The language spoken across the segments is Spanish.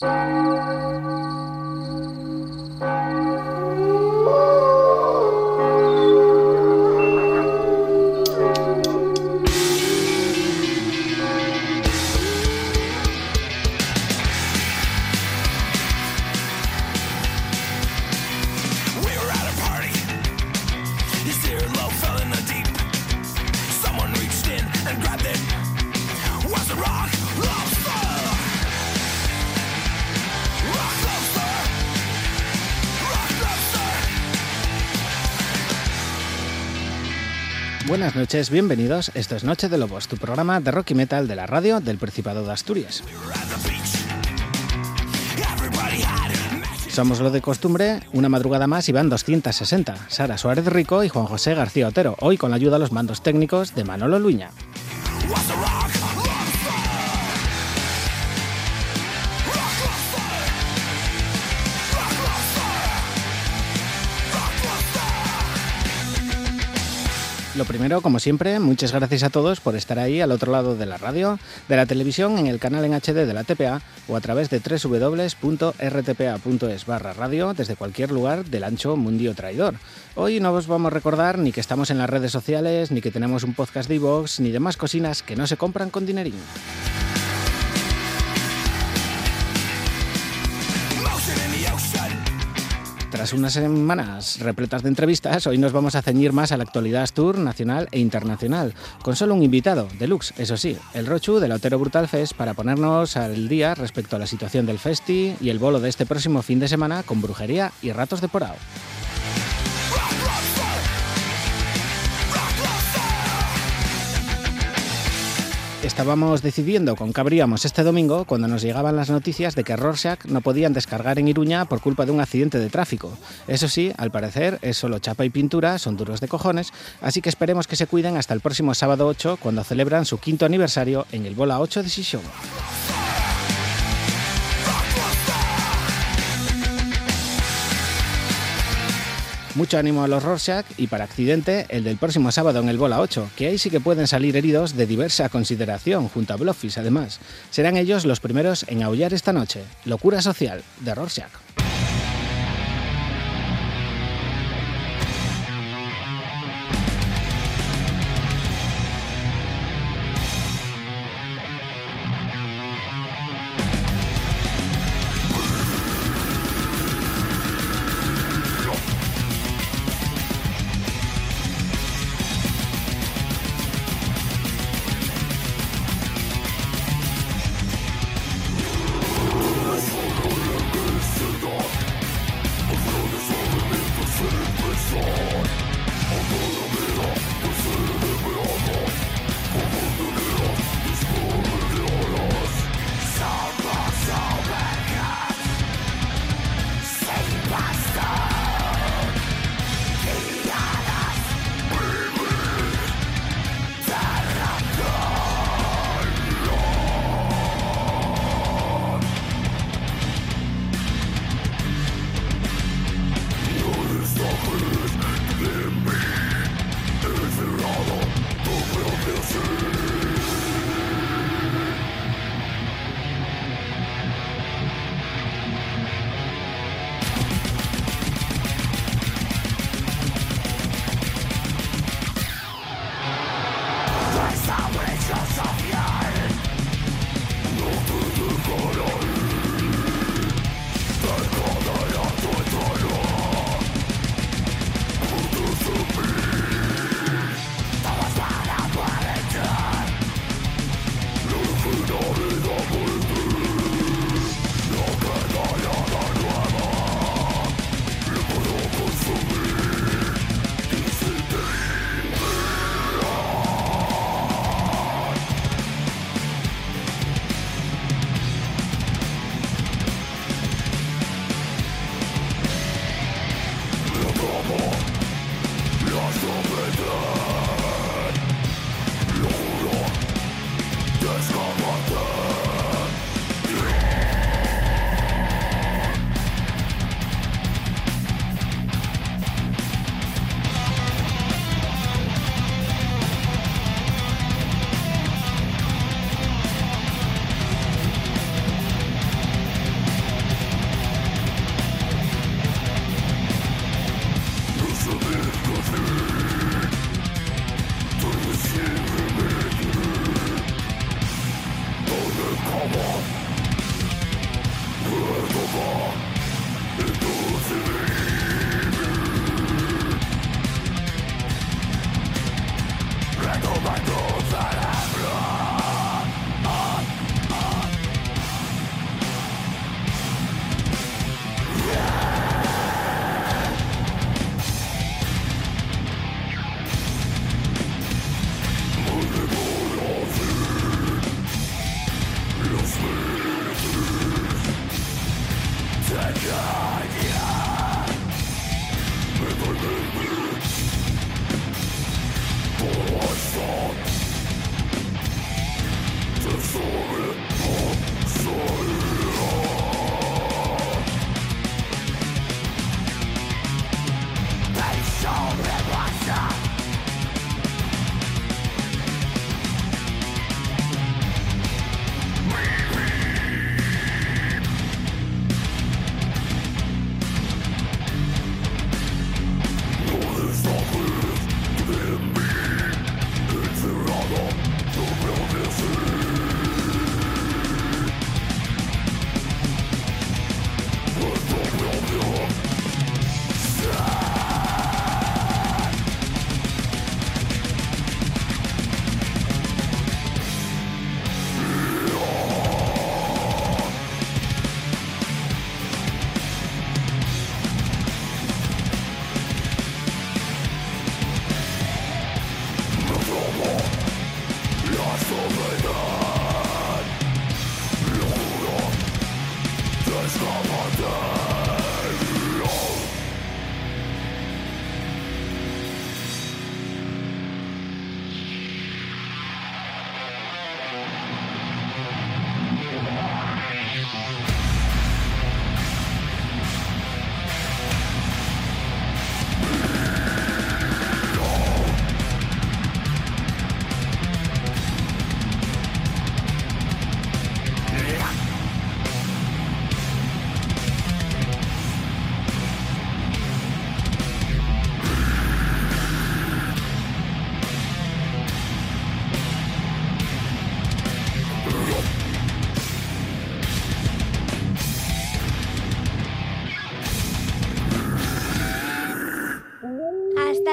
Bye. Buenas noches, bienvenidos. Esto es Noche de Lobos, tu programa de rock y metal de la radio del Principado de Asturias. Somos lo de costumbre, una madrugada más y van 260. Sara Suárez Rico y Juan José García Otero, hoy con la ayuda de los mandos técnicos de Manolo Luña. Lo primero, como siempre, muchas gracias a todos por estar ahí al otro lado de la radio, de la televisión, en el canal en HD de la TPA o a través de www.rtpa.es barra radio desde cualquier lugar del ancho mundio traidor. Hoy no os vamos a recordar ni que estamos en las redes sociales, ni que tenemos un podcast de iVoox, ni demás cocinas que no se compran con dinerín. Tras unas semanas repletas de entrevistas, hoy nos vamos a ceñir más a la actualidad tour nacional e internacional, con solo un invitado, deluxe, eso sí, el Rochu del Otero Brutal Fest, para ponernos al día respecto a la situación del festi y el bolo de este próximo fin de semana con brujería y ratos de porao. Estábamos decidiendo con qué abríamos este domingo cuando nos llegaban las noticias de que Rorschach no podían descargar en Iruña por culpa de un accidente de tráfico. Eso sí, al parecer es solo chapa y pintura, son duros de cojones, así que esperemos que se cuiden hasta el próximo sábado 8 cuando celebran su quinto aniversario en el Bola 8 de Sisión. Mucho ánimo a los Rorschach y para accidente el del próximo sábado en el Bola 8, que ahí sí que pueden salir heridos de diversa consideración, junto a Bluffis además. Serán ellos los primeros en aullar esta noche. Locura social de Rorschach.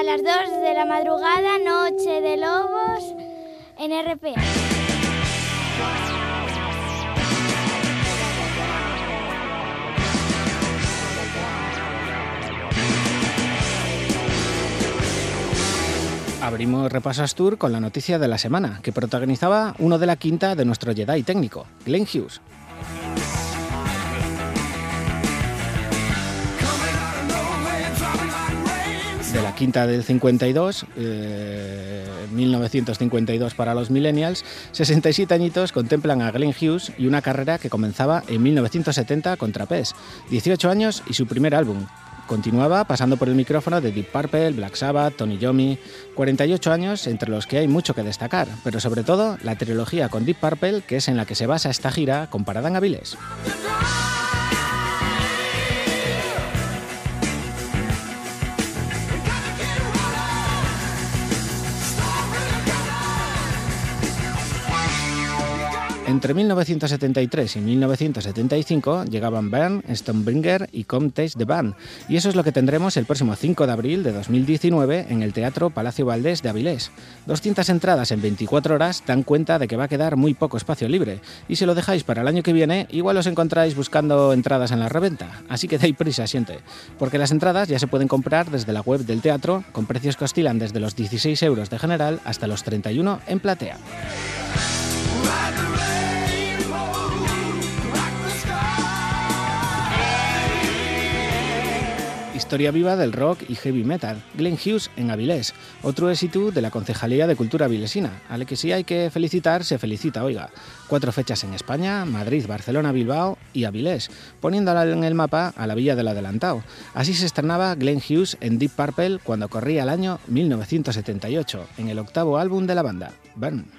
Las 2 de la madrugada, Noche de Lobos en RPA. Abrimos Repasas Tour con la noticia de la semana, que protagonizaba uno de la quinta de nuestro Jedi técnico, Glenn Hughes. Quinta del 52, 1952 eh, para los millennials, 67 añitos contemplan a Glenn Hughes y una carrera que comenzaba en 1970 con Trapez, 18 años y su primer álbum. Continuaba pasando por el micrófono de Deep Purple, Black Sabbath, Tony Yomi, 48 años entre los que hay mucho que destacar, pero sobre todo la trilogía con Deep Purple, que es en la que se basa esta gira comparada en Avilés. Entre 1973 y 1975 llegaban Bern, Stonebringer y Come Taste the Band, y eso es lo que tendremos el próximo 5 de abril de 2019 en el Teatro Palacio Valdés de Avilés. 200 entradas en 24 horas dan cuenta de que va a quedar muy poco espacio libre, y si lo dejáis para el año que viene, igual os encontráis buscando entradas en la reventa, así que dais prisa, siente, porque las entradas ya se pueden comprar desde la web del teatro, con precios que oscilan desde los 16 euros de general hasta los 31 en platea. Historia viva del rock y heavy metal. Glenn Hughes en Avilés, otro éxito de la Concejalía de Cultura Avilesina. Ale que sí hay que felicitar, se felicita, oiga. Cuatro fechas en España, Madrid, Barcelona, Bilbao y Avilés, poniéndola en el mapa a la Villa del Adelantado. Así se estrenaba Glenn Hughes en Deep Purple cuando corría el año 1978, en el octavo álbum de la banda, Burn.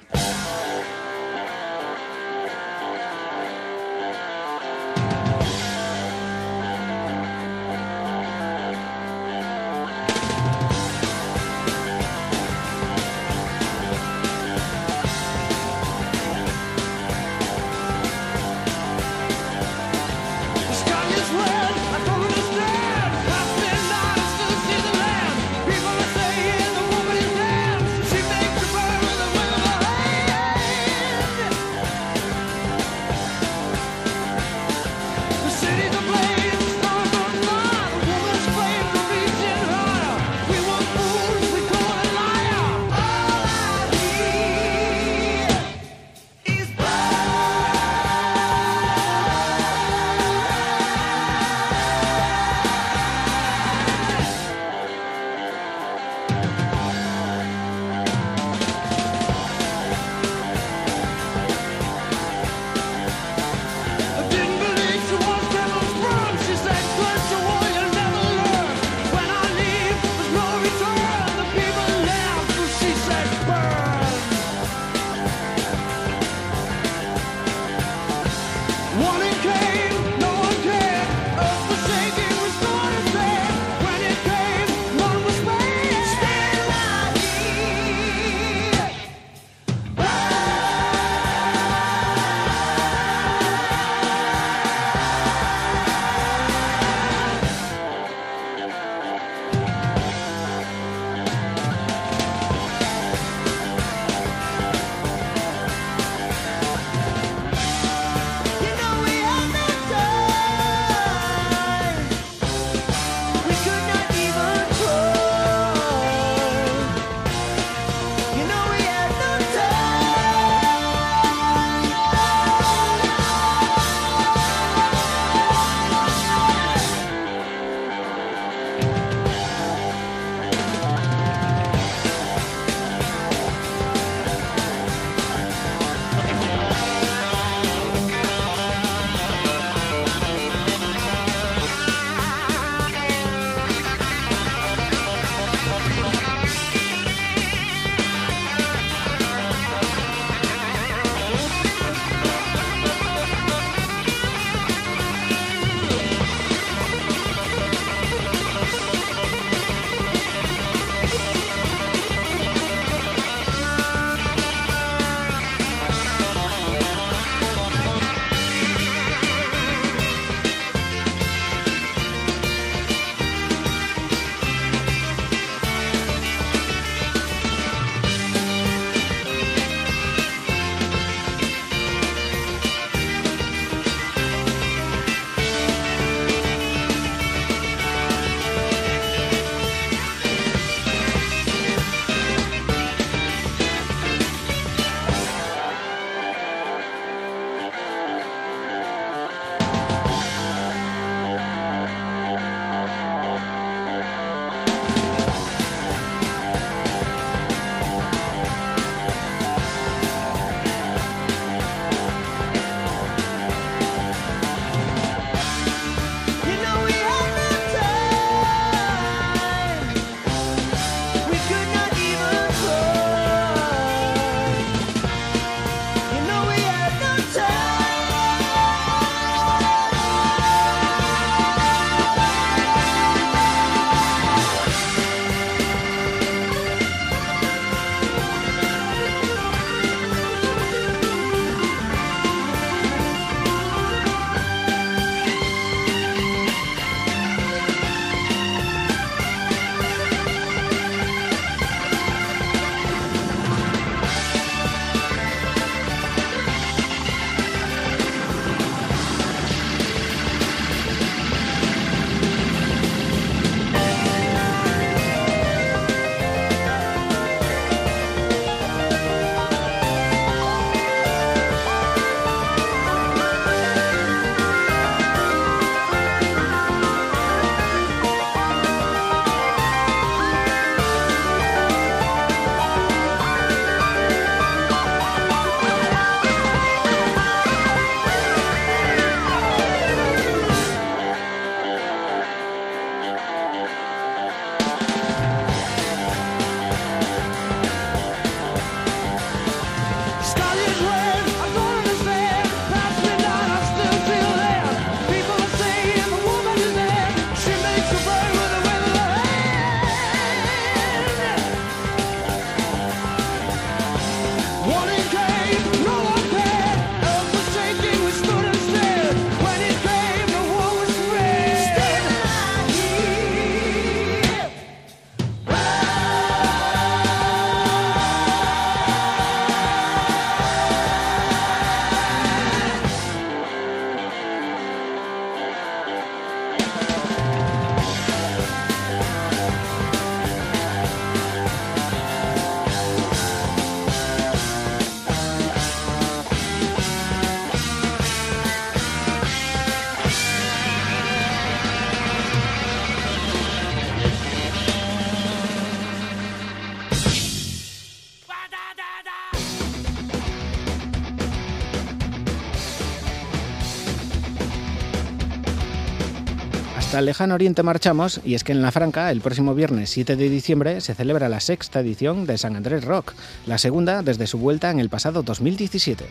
El lejano oriente marchamos y es que en La Franca el próximo viernes 7 de diciembre se celebra la sexta edición de San Andrés Rock, la segunda desde su vuelta en el pasado 2017.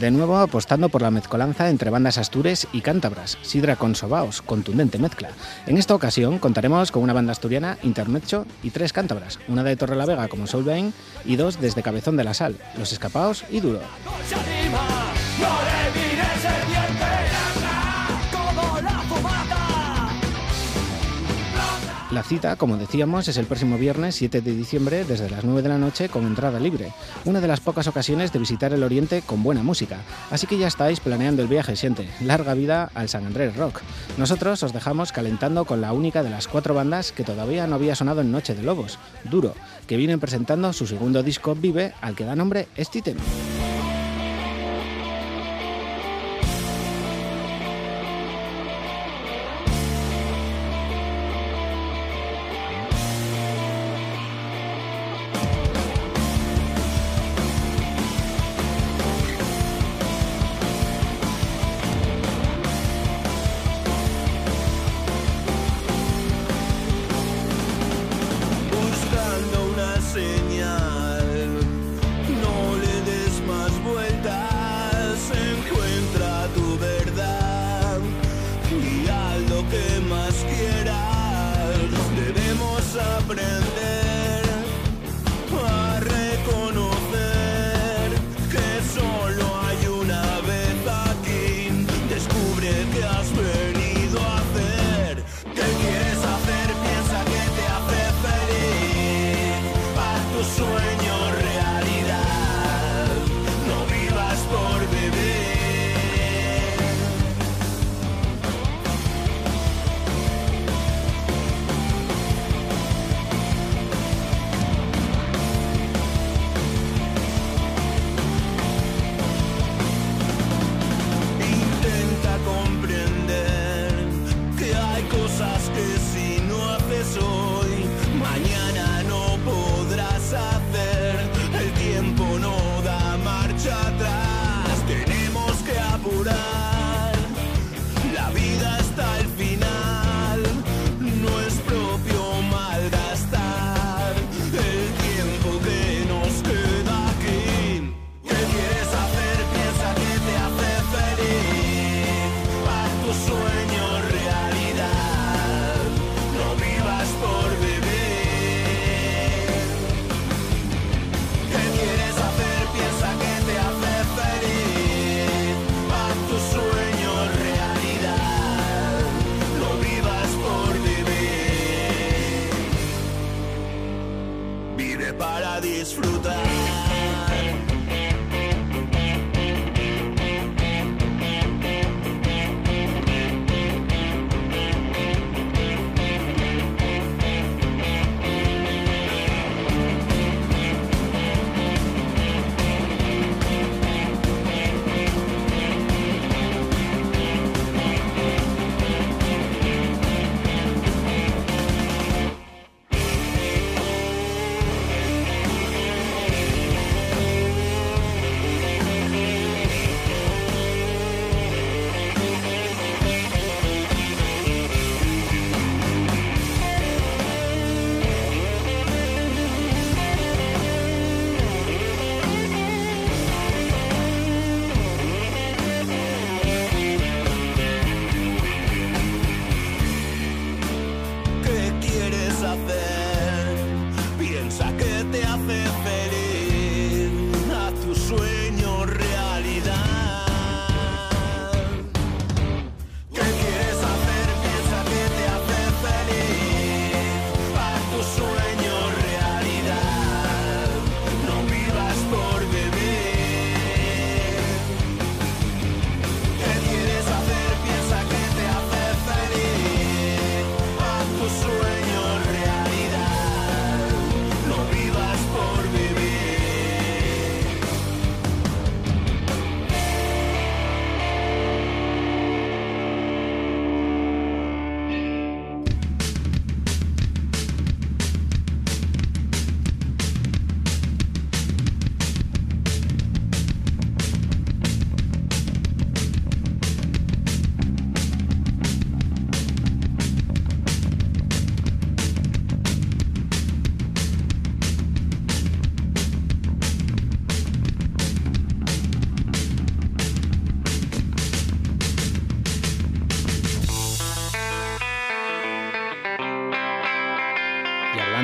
De nuevo apostando por la mezcolanza entre bandas astures y cántabras, sidra con sobaos, contundente mezcla. En esta ocasión contaremos con una banda asturiana, Intermecho y tres cántabras, una de Torre la Vega como Soulbane y dos desde Cabezón de la Sal, Los Escapaos y Duro. La cita, como decíamos, es el próximo viernes 7 de diciembre desde las 9 de la noche con entrada libre, una de las pocas ocasiones de visitar el Oriente con buena música. Así que ya estáis planeando el viaje, siente. Larga vida al San Andrés Rock. Nosotros os dejamos calentando con la única de las cuatro bandas que todavía no había sonado en Noche de Lobos, Duro, que vienen presentando su segundo disco Vive, al que da nombre este tema. disfruta.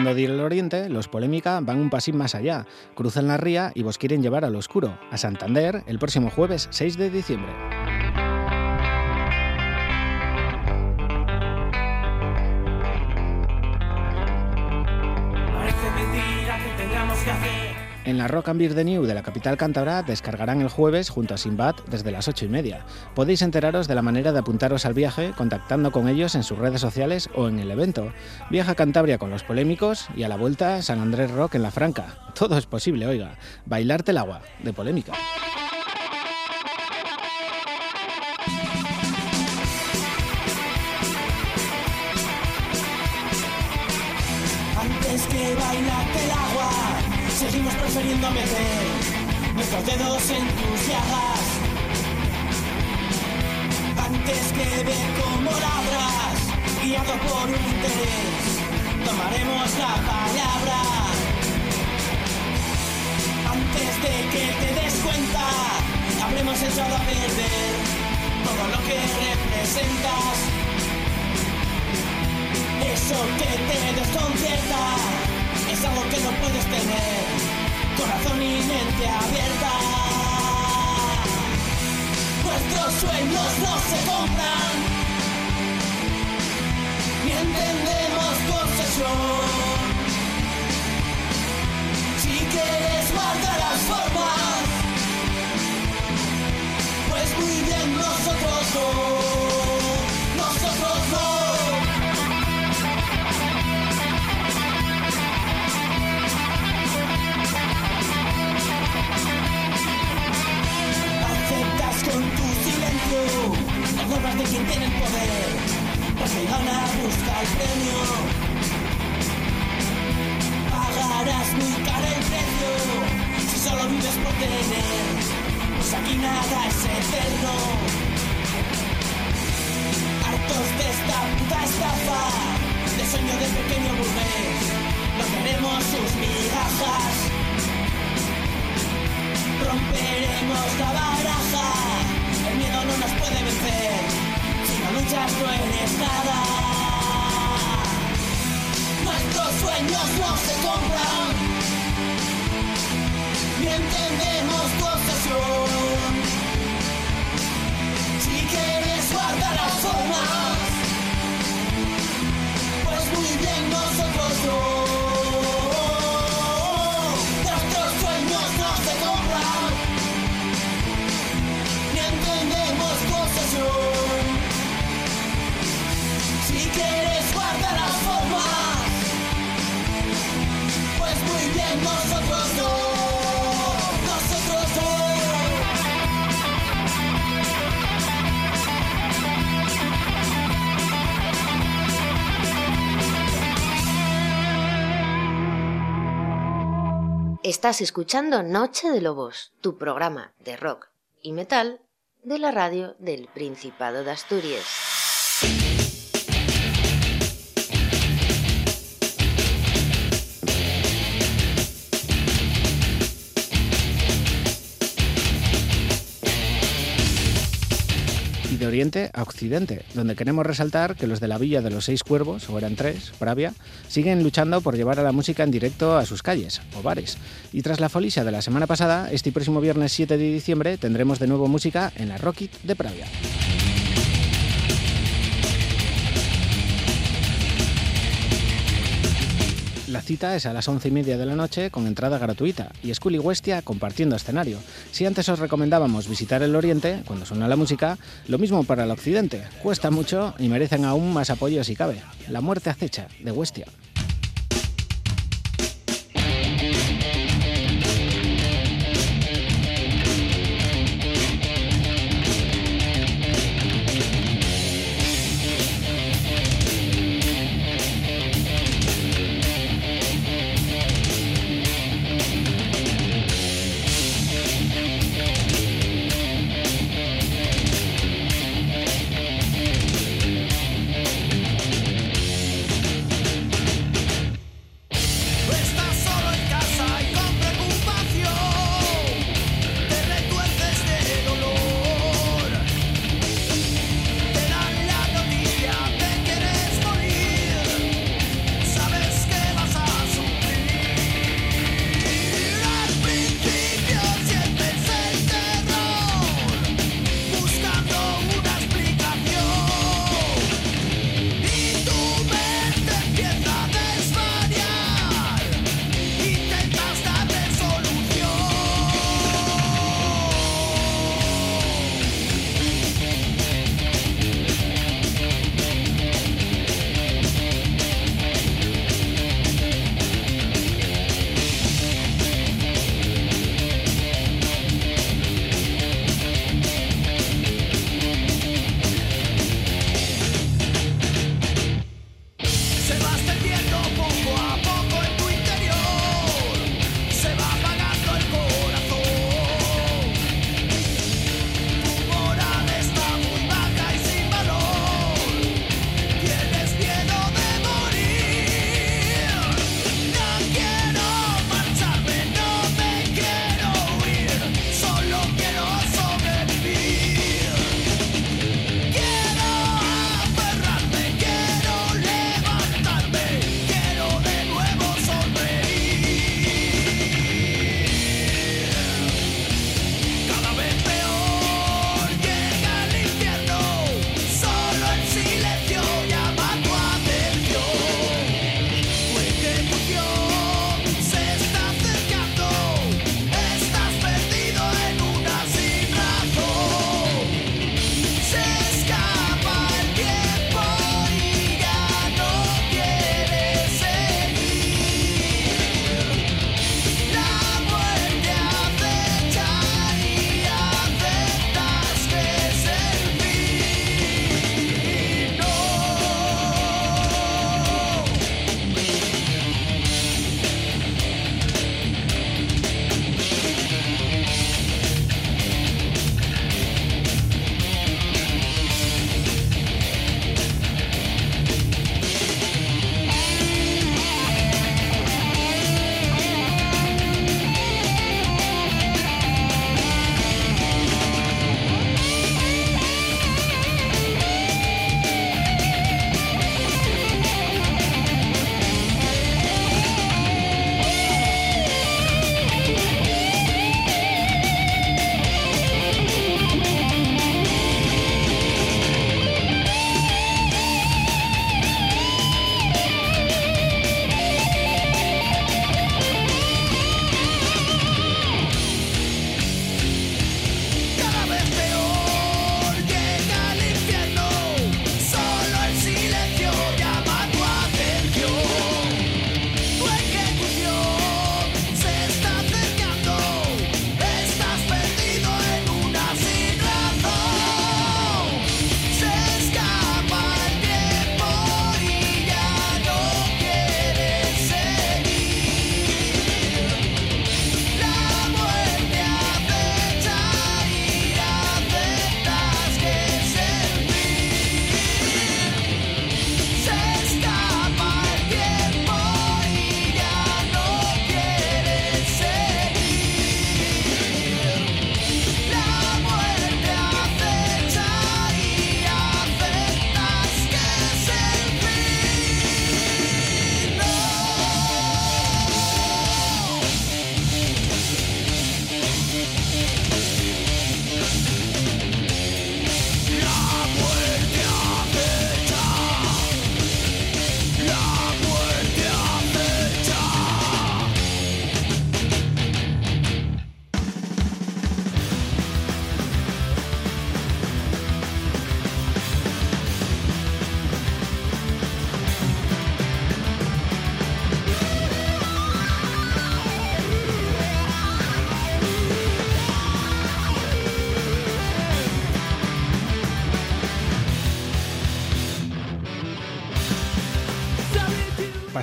Rodi el Oriente, los Polémica van un pasín más allá, cruzan la ría y vos quieren llevar al oscuro, a Santander, el próximo jueves 6 de diciembre. Rock and Beer de New de la capital cántabra descargarán el jueves junto a Simbat desde las 8 y media. Podéis enteraros de la manera de apuntaros al viaje contactando con ellos en sus redes sociales o en el evento. Viaja a Cantabria con los polémicos y a la vuelta San Andrés Rock en la Franca. Todo es posible, oiga. Bailarte el agua, de polémica. Nuestros dedos en tus llagas. Antes que ver cómo ladras, guiado por un interés, tomaremos la palabra. Antes de que te des cuenta, habremos echado a perder todo lo que representas. Eso que te desconcierta es algo que no puedes tener. Corazón y mente abierta. Nuestros sueños no se compran. Ni entendemos posesión. Si quieres guardar las formas, pues muy bien nosotros no. De quien tiene el poder, el gana busca el premio. Pagarás muy caro el precio si solo vives por tener, pues aquí nada es eterno. Hartos de esta puta estafa, de sueño de pequeño burgués, no queremos sus migajas. Romperemos la baraja, el miedo no nos puede vencer, si no luchas no eres nada. Nuestros sueños no se compran, ni entendemos tu obsesión. Si quieres guardar las formas, Estás escuchando Noche de Lobos, tu programa de rock y metal de la radio del Principado de Asturias. A occidente, donde queremos resaltar que los de la Villa de los Seis Cuervos, o eran tres, Pravia, siguen luchando por llevar a la música en directo a sus calles o bares. Y tras la folisia de la semana pasada, este próximo viernes 7 de diciembre tendremos de nuevo música en la Rocket de Pravia. La cita es a las once y media de la noche con entrada gratuita y School y Westia compartiendo escenario. Si antes os recomendábamos visitar el Oriente cuando suena la música, lo mismo para el Occidente. Cuesta mucho y merecen aún más apoyo si cabe. La muerte acecha de Westia.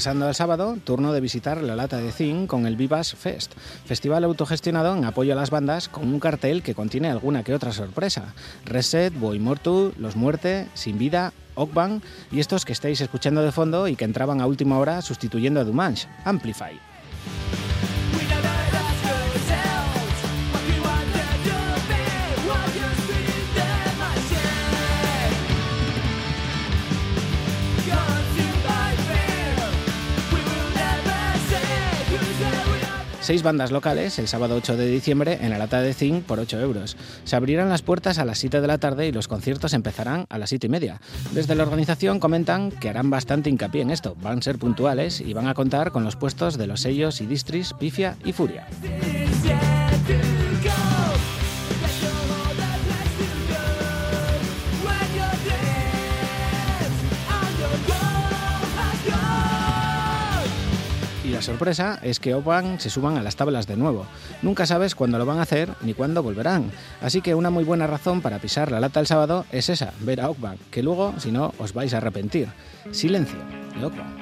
Pasando al sábado, turno de visitar la lata de zinc con el Vivas Fest, festival autogestionado en apoyo a las bandas con un cartel que contiene alguna que otra sorpresa. Reset, Boy Mortu, Los Muerte, Sin Vida, Ockbang y estos que estáis escuchando de fondo y que entraban a última hora sustituyendo a Dumanche, Amplify. Seis bandas locales el sábado 8 de diciembre en la lata de zinc por 8 euros. Se abrirán las puertas a las 7 de la tarde y los conciertos empezarán a las 7 y media. Desde la organización comentan que harán bastante hincapié en esto, van a ser puntuales y van a contar con los puestos de los sellos y distris Pifia y Furia. Sorpresa es que Opan se suban a las tablas de nuevo. Nunca sabes cuándo lo van a hacer ni cuándo volverán. Así que una muy buena razón para pisar la lata el sábado es esa, ver a Opan, que luego, si no, os vais a arrepentir. Silencio de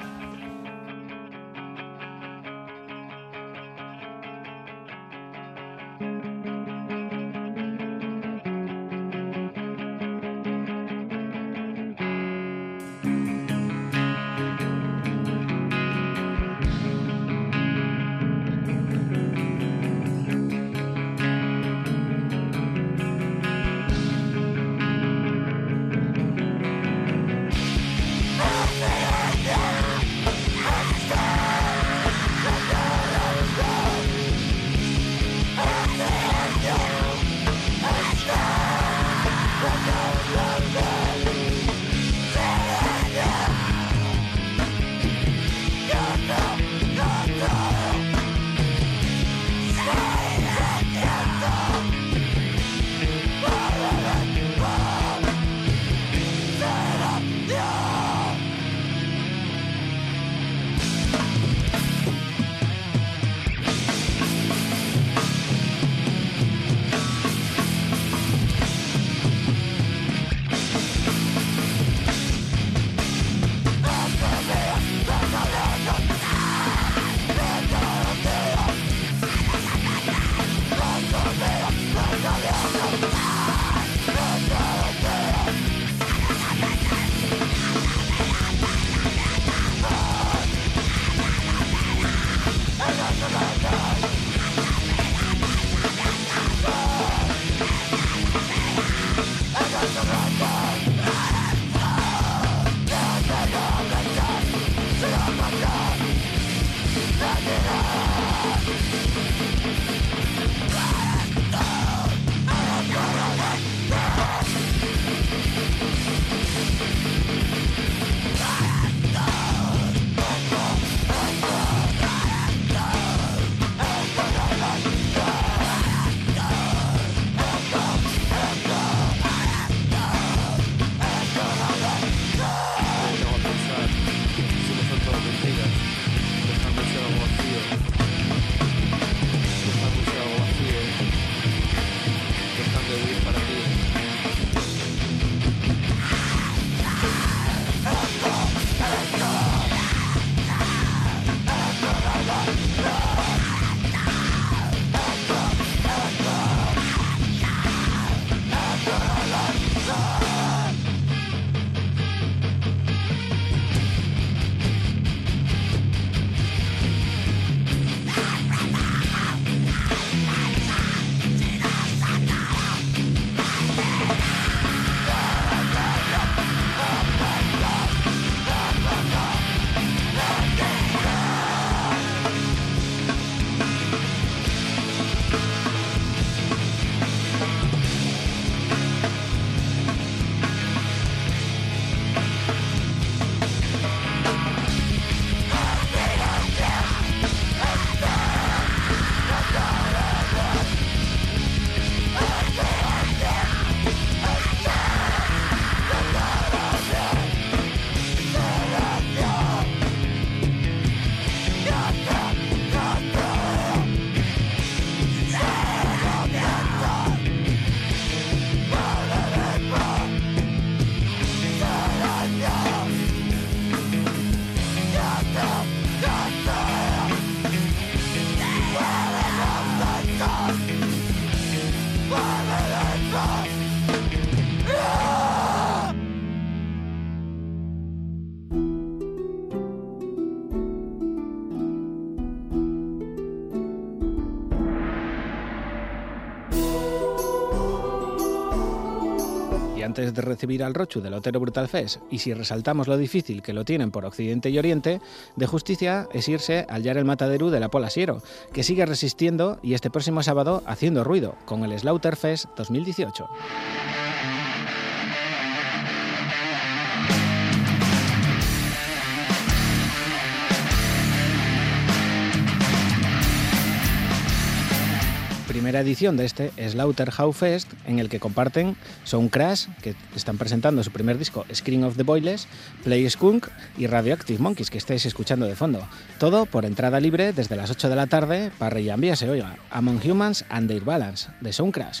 de recibir al Rochu del Otero Brutal Fest, y si resaltamos lo difícil que lo tienen por Occidente y Oriente, de justicia es irse al Yar el Mataderu de la Pola Siero, que sigue resistiendo y este próximo sábado haciendo ruido con el Slaughter Fest 2018. Primera edición de este Slaughterhouse Fest, en el que comparten Sound Crash, que están presentando su primer disco Screen of the Boilers, Play Skunk y Radioactive Monkeys, que estáis escuchando de fondo. Todo por entrada libre desde las 8 de la tarde para Reyambia se oiga, Among Humans and Their Balance, de Sound Crash.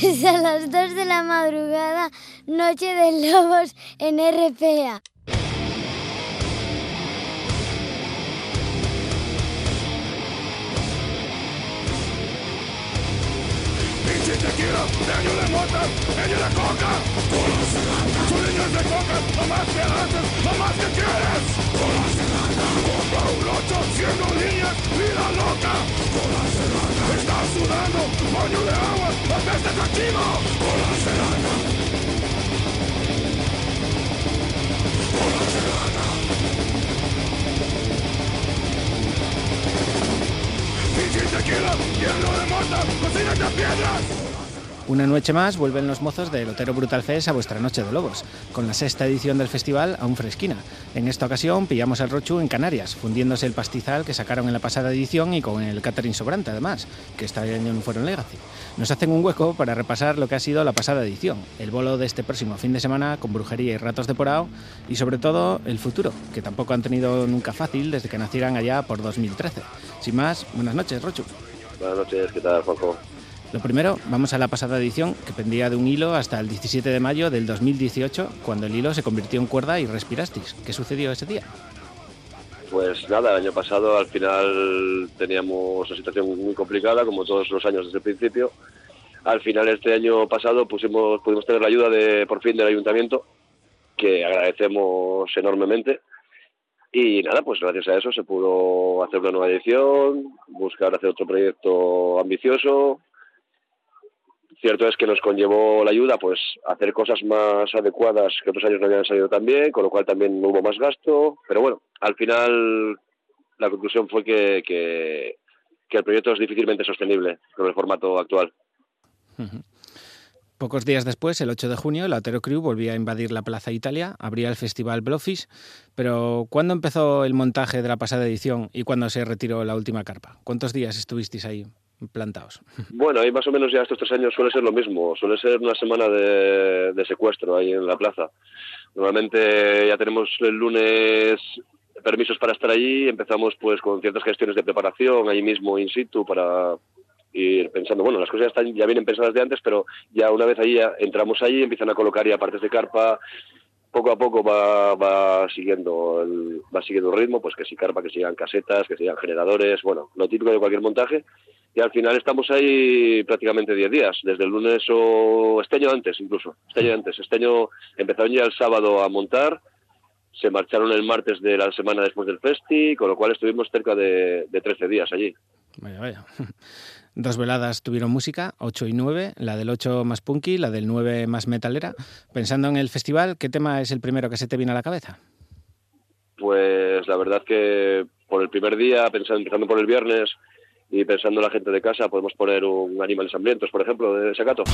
hasta las 2 de la madrugada, Noche de Lobos en RPA. Pinche tequila, año de mota, año de coca. Su niños de coca, lo más que haces, lo más que quieres. Compra un ocho, siendo niñas, vida loca. Sudando, baño de agua, la peste castigo. Hola, serana. Hola, serana. Pinche tequila, lleno de mota, cocinas de piedras. Una noche más vuelven los mozos del Otero Brutal Fest a vuestra Noche de Lobos, con la sexta edición del festival aún fresquina. En esta ocasión pillamos el Rochu en Canarias, fundiéndose el pastizal que sacaron en la pasada edición y con el catering sobrante además, que este año no fueron Legacy. Nos hacen un hueco para repasar lo que ha sido la pasada edición, el bolo de este próximo fin de semana con brujería y ratos de porao y sobre todo el futuro, que tampoco han tenido nunca fácil desde que nacieran allá por 2013. Sin más, buenas noches, Rochu. Buenas noches, ¿qué tal, Juanjo? Lo primero, vamos a la pasada edición, que pendía de un hilo hasta el 17 de mayo del 2018, cuando el hilo se convirtió en cuerda y respirasteis. ¿Qué sucedió ese día? Pues nada, el año pasado al final teníamos una situación muy complicada, como todos los años desde el principio. Al final este año pasado pusimos, pudimos tener la ayuda de por fin del ayuntamiento, que agradecemos enormemente. Y nada, pues gracias a eso se pudo hacer una nueva edición, buscar hacer otro proyecto ambicioso. Cierto es que nos conllevó la ayuda pues hacer cosas más adecuadas que otros años no habían salido tan bien, con lo cual también hubo más gasto. Pero bueno, al final la conclusión fue que, que, el proyecto es difícilmente sostenible con el formato actual. Pocos días después, el 8 de junio, el Otero Crew volvía a invadir la Plaza Italia, abría el festival Blowfish, pero ¿cuándo empezó el montaje de la pasada edición y cuándo se retiró la última carpa? ¿Cuántos días estuvisteis ahí plantados? Bueno, ahí más o menos ya estos tres años suele ser lo mismo, suele ser una semana de, de secuestro ahí en la plaza. Normalmente ya tenemos el lunes permisos para estar allí, empezamos pues con ciertas gestiones de preparación ahí mismo in situ para ir pensando, bueno, las cosas ya, están, ya vienen pensadas de antes, pero ya una vez ahí entramos ahí, empiezan a colocar ya partes de carpa, poco a poco va, siguiendo el, va siguiendo ritmo, pues que si carpa, que sigan casetas, que sigan generadores, bueno, lo típico de cualquier montaje, y al final estamos ahí prácticamente 10 días, desde el lunes o este año antes incluso, este año antes, este año empezaron ya el sábado a montar, se marcharon el martes de la semana después del festi, con lo cual estuvimos cerca de, de 13 días allí. Vaya, vaya. Dos veladas tuvieron música, 8 y 9, la del 8 más punky, la del 9 más metalera. Pensando en el festival, ¿qué tema es el primero que se te viene a la cabeza? Pues la verdad que por el primer día, pensando, empezando por el viernes y pensando en la gente de casa, podemos poner un Animales Hambrientos, por ejemplo, de Sacato.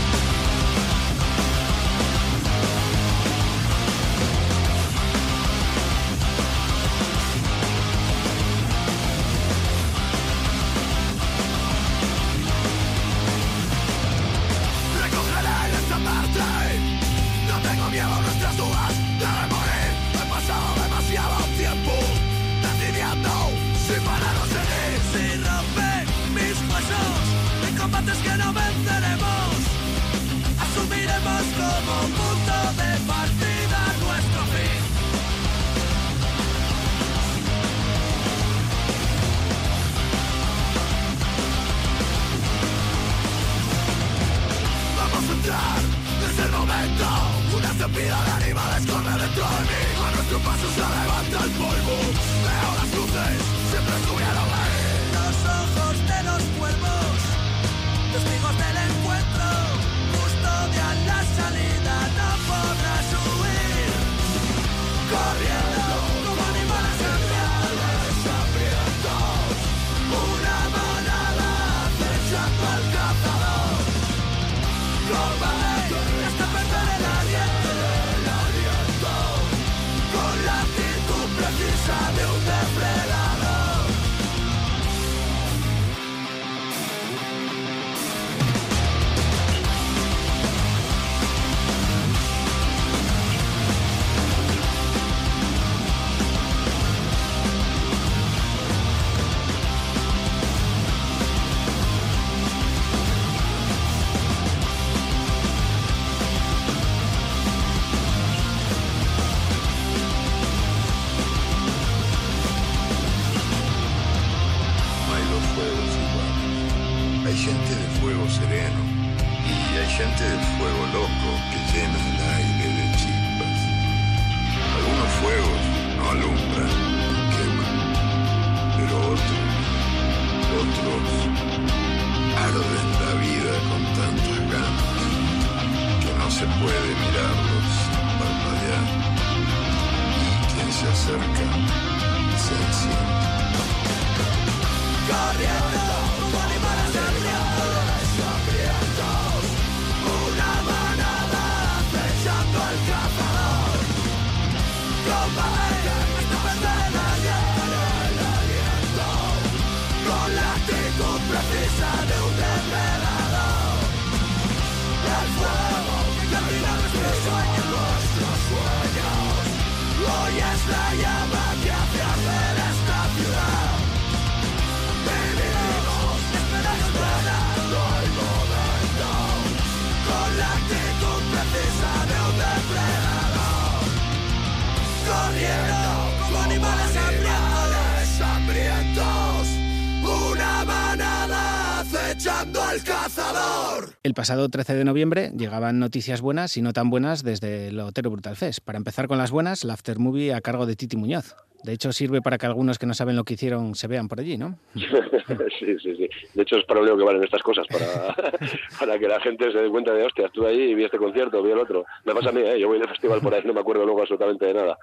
Pasado 13 de noviembre llegaban noticias buenas y no tan buenas desde el Otero Brutal Fest. Para empezar con las buenas, la Aftermovie a cargo de Titi Muñoz. De hecho, sirve para que algunos que no saben lo que hicieron se vean por allí, ¿no? sí, sí, sí. De hecho, es para lo que valen estas cosas, para, para que la gente se dé cuenta de, hostia, estuve ahí y vi este concierto, vi el otro. Me pasa a mí, ¿eh? yo voy de festival por ahí, no me acuerdo luego absolutamente de nada.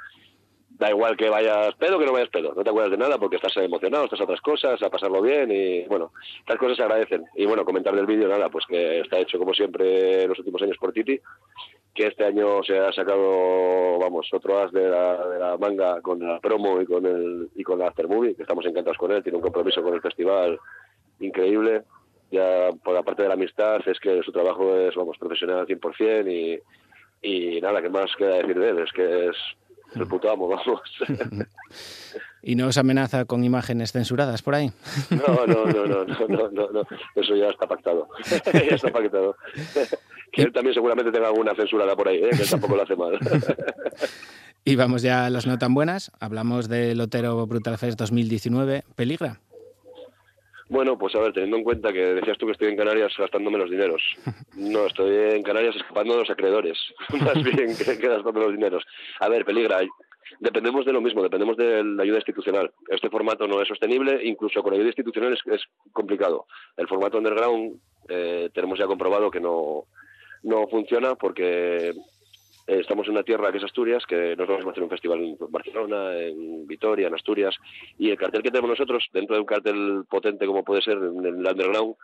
Da igual que vayas pedo que no vayas pedo, no te acuerdas de nada porque estás emocionado, estás a otras cosas, a pasarlo bien y bueno, estas cosas se agradecen. Y bueno, comentar del vídeo, nada, pues que está hecho como siempre en los últimos años por Titi, que este año se ha sacado, vamos, otro as de la, de la manga con la promo y con el y con la Aftermovie, que estamos encantados con él, tiene un compromiso con el festival increíble. Ya por la parte de la amistad es que su trabajo es, vamos, profesional al 100% y, y nada, que más queda decir de él, es que es amo, vamos. ¿Y no os amenaza con imágenes censuradas por ahí? No, no, no, no, no, no, no, no. eso ya está pactado. ya está pactado. Que él también seguramente tenga alguna censurada por ahí, ¿eh? que tampoco lo hace mal. Y vamos ya a las no tan buenas. Hablamos del Lotero Brutal Fest 2019. ¿Peligra? Bueno, pues a ver, teniendo en cuenta que decías tú que estoy en Canarias gastando menos dineros. No, estoy en Canarias escapando de los acreedores, más bien que, que gastando los dineros. A ver, peligra. Dependemos de lo mismo, dependemos de la ayuda institucional. Este formato no es sostenible, incluso con ayuda institucional es, es complicado. El formato underground eh, tenemos ya comprobado que no, no funciona porque eh, estamos en una tierra que es Asturias, que nos vamos a hacer un festival en Barcelona, en Vitoria, en Asturias, y el cartel que tenemos nosotros, dentro de un cartel potente como puede ser en el underground,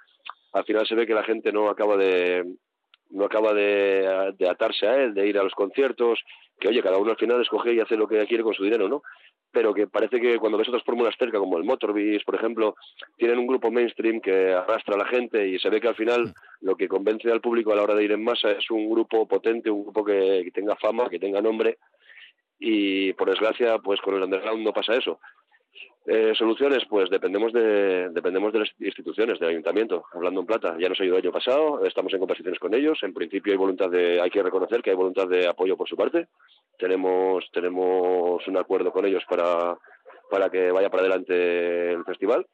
al final se ve que la gente no acaba de no acaba de, de atarse a él, de ir a los conciertos, que oye, cada uno al final escoge y hace lo que quiere con su dinero, ¿no? Pero que parece que cuando ves otras fórmulas cerca, como el Motorbeast, por ejemplo, tienen un grupo mainstream que arrastra a la gente y se ve que al final lo que convence al público a la hora de ir en masa es un grupo potente, un grupo que, que tenga fama, que tenga nombre y por desgracia, pues con el underground no pasa eso. Eh, soluciones, pues dependemos de dependemos de las instituciones, del ayuntamiento. Hablando en plata, ya nos ayudó el año pasado, estamos en conversaciones con ellos. En principio hay voluntad de, hay que reconocer que hay voluntad de apoyo por su parte. Tenemos tenemos un acuerdo con ellos para para que vaya para adelante el festival.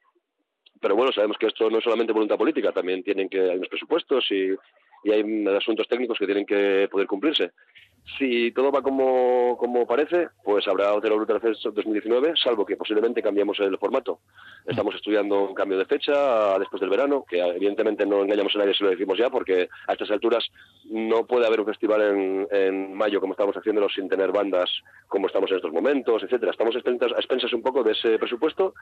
Pero bueno, sabemos que esto no es solamente voluntad política, también tienen que hay unos presupuestos y, y hay asuntos técnicos que tienen que poder cumplirse. Si todo va como, como parece, pues habrá Otero Brutal Fest 2019, salvo que posiblemente cambiemos el formato. Estamos estudiando un cambio de fecha después del verano, que evidentemente no engañamos a nadie si lo decimos ya, porque a estas alturas no puede haber un festival en, en mayo como estamos haciéndolo sin tener bandas como estamos en estos momentos, etcétera. Estamos a expensas, un poco de ese presupuesto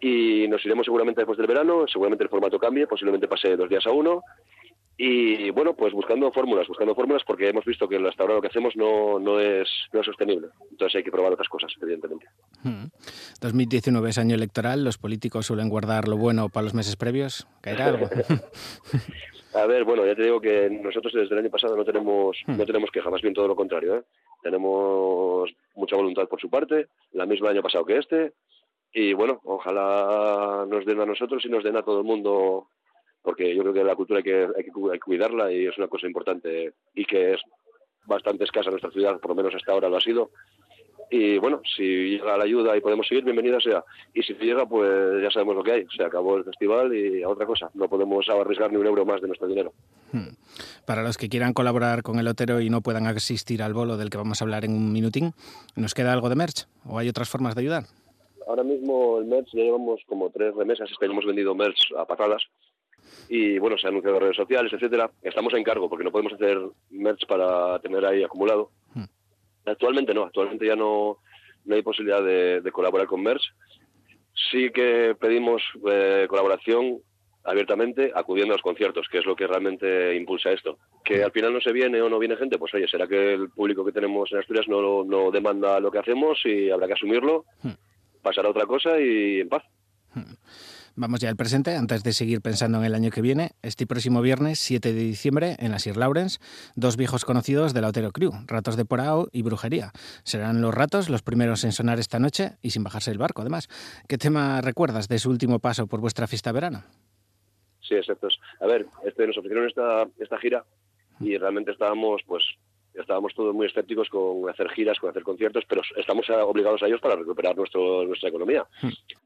y nos iremos seguramente después del verano, seguramente el formato cambie, posiblemente pase dos días a uno y bueno, pues buscando fórmulas, buscando fórmulas porque hemos visto que hasta ahora lo que hacemos no, no, es, no es sostenible. Entonces hay que probar otras cosas, evidentemente. Hmm. 2019 es año electoral, los políticos suelen guardar lo bueno para los meses previos. ¿Caerá algo? A ver, bueno, ya te digo que nosotros desde el año pasado no tenemos, no tenemos queja, más bien todo lo contrario. ¿eh? Tenemos mucha voluntad por su parte, la misma año pasado que este, y bueno, ojalá nos den a nosotros y nos den a todo el mundo porque yo creo que la cultura hay que, hay que, hay que cuidarla y es una cosa importante y que es bastante escasa en nuestra ciudad, por lo menos hasta ahora lo ha sido. Y bueno, si llega la ayuda y podemos seguir, bienvenida sea. Y si llega, pues ya sabemos lo que hay. Se acabó el festival y a otra cosa. No podemos arriesgar ni un euro más de nuestro dinero. Hmm. Para los que quieran colaborar con el Otero y no puedan asistir al bolo del que vamos a hablar en un minutín, ¿nos queda algo de merch o hay otras formas de ayudar? Ahora mismo el merch ya llevamos como tres remesas, este hemos vendido merch a patadas y bueno, se ha anunciado en redes sociales, etcétera. Estamos en cargo porque no podemos hacer merch para tener ahí acumulado. Hmm. Actualmente no, actualmente ya no, no hay posibilidad de, de colaborar con merch. Sí que pedimos eh, colaboración abiertamente acudiendo a los conciertos, que es lo que realmente impulsa esto. Que al final no se viene o no viene gente, pues oye, será que el público que tenemos en Asturias no, no demanda lo que hacemos y habrá que asumirlo, Hmm. pasará otra cosa y en paz. Vamos ya al presente, antes de seguir pensando en el año que viene. Este próximo viernes, 7 de diciembre, en la Sir Lawrence, dos viejos conocidos de la Otero Crew, Ratos de Porao y Brujería. Serán los ratos los primeros en sonar esta noche y sin bajarse el barco, además. ¿Qué tema recuerdas de su último paso por vuestra fiesta verano? Sí, exacto. A ver, este, nos ofrecieron esta, esta gira y realmente estábamos, pues, estábamos todos muy escépticos con hacer giras, con hacer conciertos, pero estamos obligados a ellos para recuperar nuestro, nuestra economía.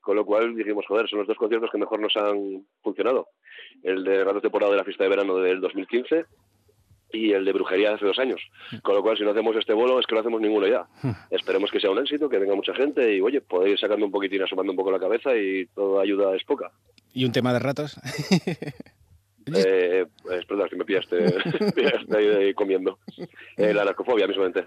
Con lo cual dijimos, joder, son los dos conciertos que mejor nos han funcionado. El de Ratos Temporada de la fiesta de verano del 2015 y el de Brujería de hace dos años. Con lo cual, si no hacemos este bolo, es que no hacemos ninguno ya. Esperemos que sea un éxito, que venga mucha gente y, oye, podéis sacando un poquitín, asomando un poco la cabeza y toda ayuda es poca. ¿Y un tema de ratos? Eh, pues, perdón, que me pillaste, pillaste ahí comiendo. Eh, la narcofobia, mismamente.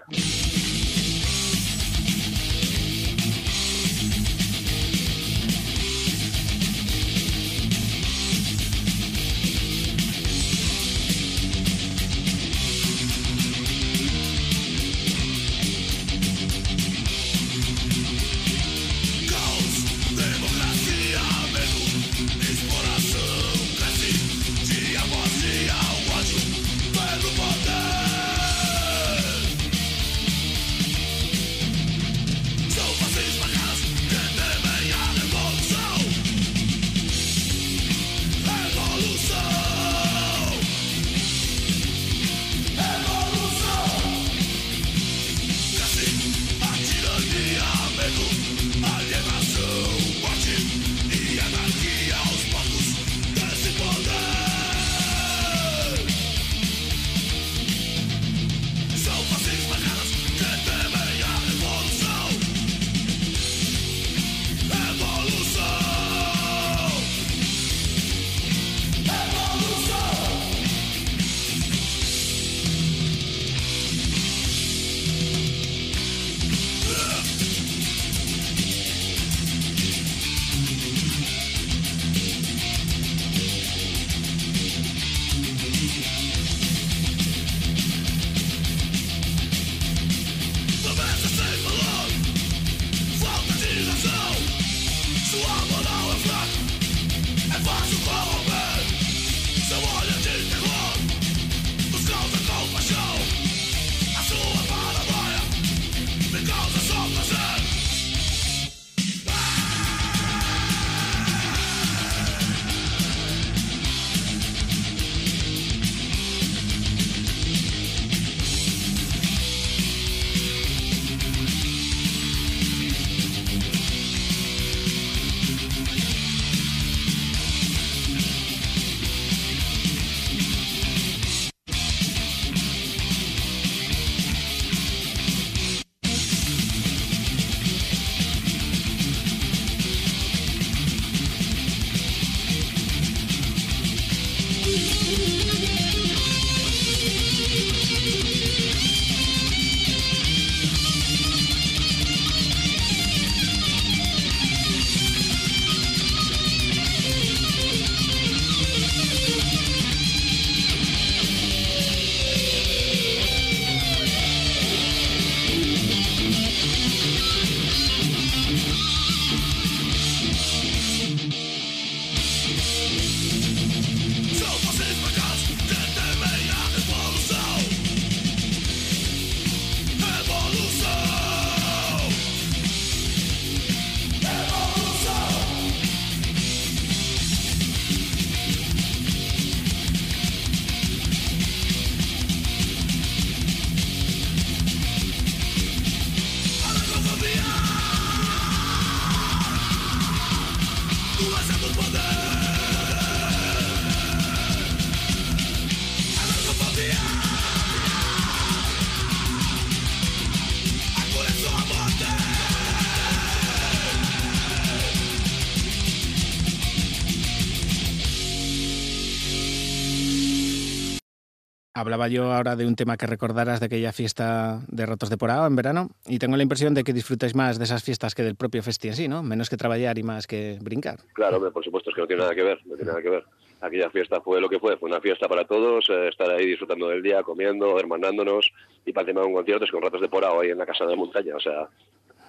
Hablaba yo ahora de un tema que recordaras de aquella fiesta de Rotos de Porao en verano y tengo la impresión de que disfrutáis más de esas fiestas que del propio festi en sí, ¿no? Menos que trabajar y más que brincar. Claro, hombre, por supuesto, es que no tiene nada que ver, no tiene nada que ver. Aquella fiesta fue lo que fue, fue una fiesta para todos, eh, estar ahí disfrutando del día, comiendo, hermanándonos y para encima de un concierto es con Ratos de Porao ahí en la Casa de la Montaña, o sea,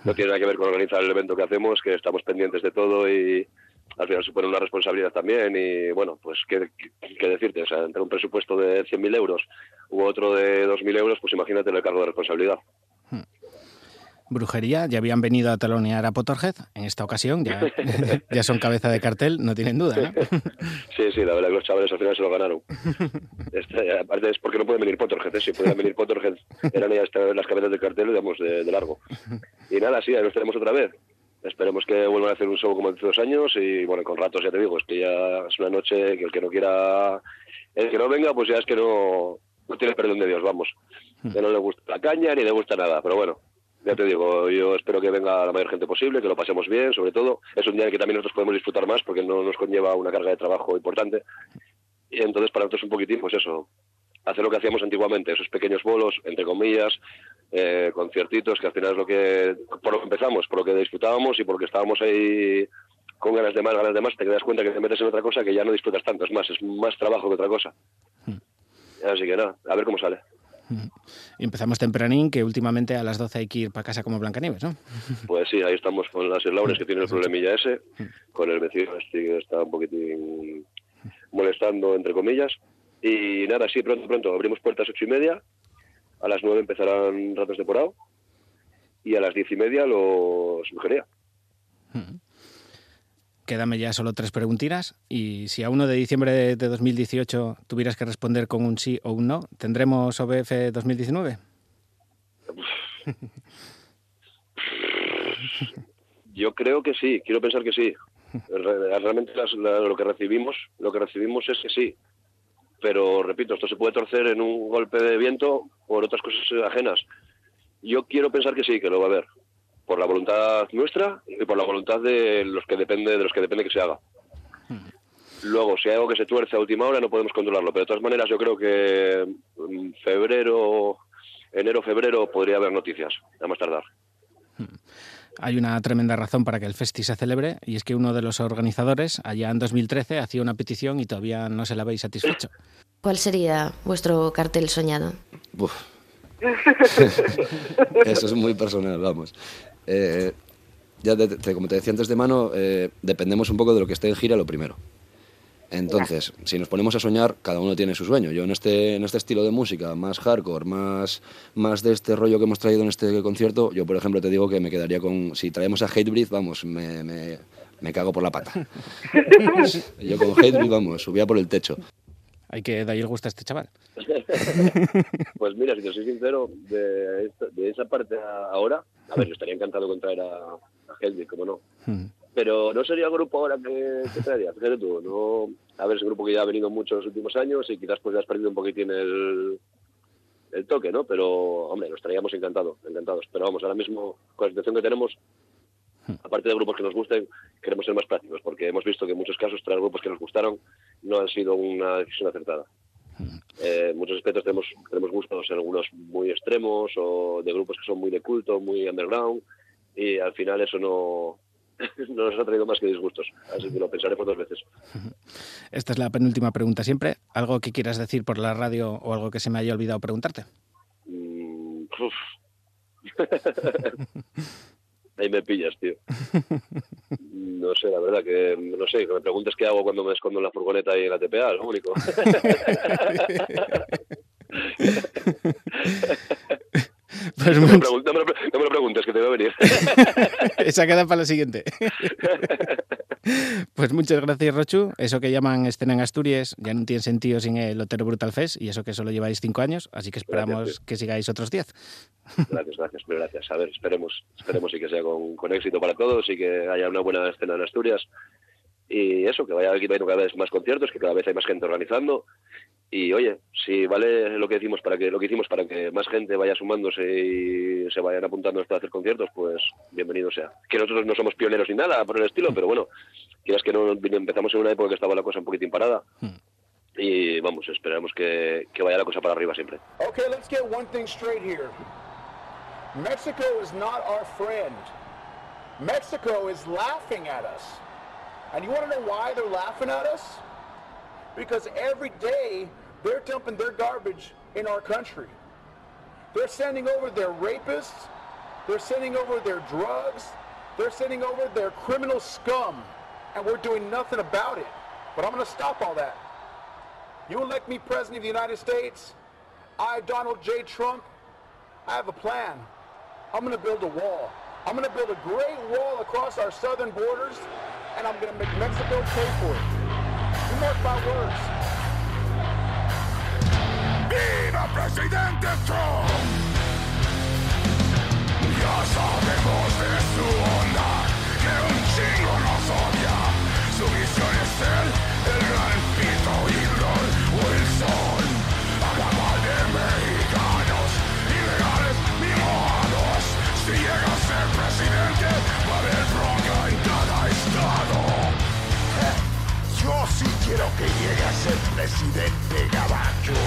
no tiene nada que ver con organizar el evento que hacemos, que estamos pendientes de todo y al final supone una responsabilidad también y bueno, pues qué, qué- decirte, o sea, entre un presupuesto de 100.000 euros u otro de 2.000 euros, pues imagínate el cargo de responsabilidad. Brujería, ya habían venido a talonear a Potterhead, en esta ocasión ya, ya son cabeza de cartel, no tienen duda, ¿no? Sí, sí, la verdad que los chavales al final se lo ganaron. Este, aparte es porque no pueden venir Potterhead, ¿eh? si pudieran venir Potterhead eran ya esta- las cabezas del cartel, digamos, de, de largo. Y nada, sí, ahí los tenemos otra vez. Esperemos que vuelvan a hacer un show como hace dos años y bueno, con ratos ya te digo, es que ya es una noche que el que no quiera, el que no venga, pues ya es que no, no tiene perdón de Dios, vamos. Que no le gusta la caña ni le gusta nada, pero bueno, ya te digo, yo espero que venga la mayor gente posible, que lo pasemos bien, sobre todo. Es un día que también nosotros podemos disfrutar más porque no nos conlleva una carga de trabajo importante. Y entonces para nosotros un poquitín, pues eso, hacer lo que hacíamos antiguamente, esos pequeños bolos, entre comillas, eh, conciertitos, que al final es lo que, por lo que empezamos, por lo que disfrutábamos y porque estábamos ahí con ganas de más, ganas de más, te das cuenta que te metes en otra cosa que ya no disfrutas tanto, es más, es más trabajo que otra cosa. Así que nada, a ver cómo sale. Y empezamos tempranín, que últimamente a las 12 hay que ir para casa como Blancanieves, ¿no? Pues sí, ahí estamos con las Laures que tiene el problemilla ese, con el vecino este que está un poquitín molestando, entre comillas. Y nada, sí, pronto, pronto, abrimos puertas ocho y media, a las nueve empezarán ratos de porao y a las diez y media los brujería. Quédame ya solo tres preguntinas y si a 1 de diciembre de de 2018 tuvieras que responder con un sí o un no, ¿tendremos OBF 2019? Yo creo que sí, quiero pensar que sí. Re- Realmente las- la- lo que recibimos, lo que recibimos es que sí. Pero repito, esto se puede torcer en un golpe de viento por otras cosas ajenas. Yo quiero pensar que sí, que lo va a haber, por la voluntad nuestra y por la voluntad de los que depende de los que depende que se haga. Luego, si hay algo que se tuerce a última hora, no podemos controlarlo. Pero de todas maneras, yo creo que mm, febrero, enero, febrero podría haber noticias, a más tardar. Hay una tremenda razón para que el festi se celebre y es que uno de los organizadores, allá en 2013, hacía una petición y todavía no se la habéis satisfecho. ¿Cuál sería vuestro cartel soñado? Eso es muy personal, vamos. Eh, ya te- te- como te decía antes de mano, eh, dependemos un poco de lo que esté en gira lo primero. Entonces, si nos ponemos a soñar, cada uno tiene su sueño. Yo en este, en este estilo de música, más hardcore, más, más de este rollo que hemos traído en este concierto, yo por ejemplo te digo que me quedaría con, si traemos a Hatebreed, vamos, me, me, me cago por la pata. yo con Hatebreed, vamos, subía por el techo. Hay que darle el gusto a este chaval. Pues mira, si te soy sincero, de, esta- de esa parte a ahora, a ver, yo estaría encantado con traer a, a Helvig, como no. Mm. Pero no sería el grupo ahora que, que traería, fíjate tú, no, a ver, es un grupo que ya ha venido mucho en los últimos años y quizás pues ya has perdido un poquitín el, el toque, ¿no? Pero, hombre, los traíamos encantado, encantados. Pero vamos, ahora mismo, con la situación que tenemos, aparte de grupos que nos gusten, queremos ser más prácticos, porque hemos visto que en muchos casos traer grupos que nos gustaron no han sido una decisión acertada. Eh, en muchos aspectos tenemos, tenemos gustos en algunos muy extremos o de grupos que son muy de culto, muy underground, y al final eso no, no nos ha traído más que disgustos. Así que lo pensaremos dos veces. Esta es la penúltima pregunta siempre. ¿Algo que quieras decir por la radio o algo que se me haya olvidado preguntarte? Mm, uf. Ahí me pillas, tío. No sé, la verdad que no sé, que me preguntes qué hago cuando me escondo en la furgoneta y en la TPA, lo único. Pues No me, lo no me lo no me lo preguntes, que te va a venir. Esa queda para la siguiente. Pues muchas gracias, Rochu. Eso que llaman escena en Asturias ya no tiene sentido sin el Otero Brutal Fest y eso que solo lleváis cinco años, así que esperamos Gracias, que sigáis otros diez. Gracias, gracias, gracias. A ver, esperemos, esperemos y que sea con, con éxito para todos y que haya una buena escena en Asturias. Y eso, que vaya habiendo cada vez más conciertos, que cada vez hay más gente organizando. Y oye, si vale lo que decimos para que lo que hicimos para que más gente vaya sumándose y se vayan apuntando a hacer conciertos, pues bienvenido sea. Que nosotros no somos pioneros ni nada por el estilo, pero bueno, quieras que no empezamos en una época que estaba la cosa un poquitín parada. y vamos, esperamos que, que vaya la cosa para arriba siempre. Okay, let's get one thing straight here. Mexico is not our friend. Mexico is laughing at us. And you want to know why they're laughing at us? Because every day they're dumping their garbage in our country. They're sending over their rapists, they're sending over their drugs, they're sending over their criminal scum, and we're doing nothing about it. But I'm going to stop all that. You elect me President of the United States, I, Donald J. Trump, I have a plan. I'm going to build a wall. I'm going to build a great wall across our southern borders, and I'm going to make Mexico pay for it. You mark my words. ¡Viva presidente Trump! Ya sabemos de su onda, que un chingo nos odia. Su visión es ser el gran pito Wilson. Quiero que llegue a ser presidente Gabacho,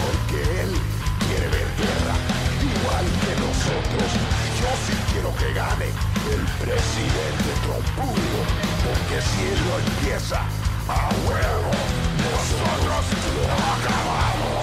porque él quiere ver guerra, igual que nosotros. Yo sí quiero que gane el presidente trompudo, porque si él lo empieza, a huevo, nosotros lo acabamos.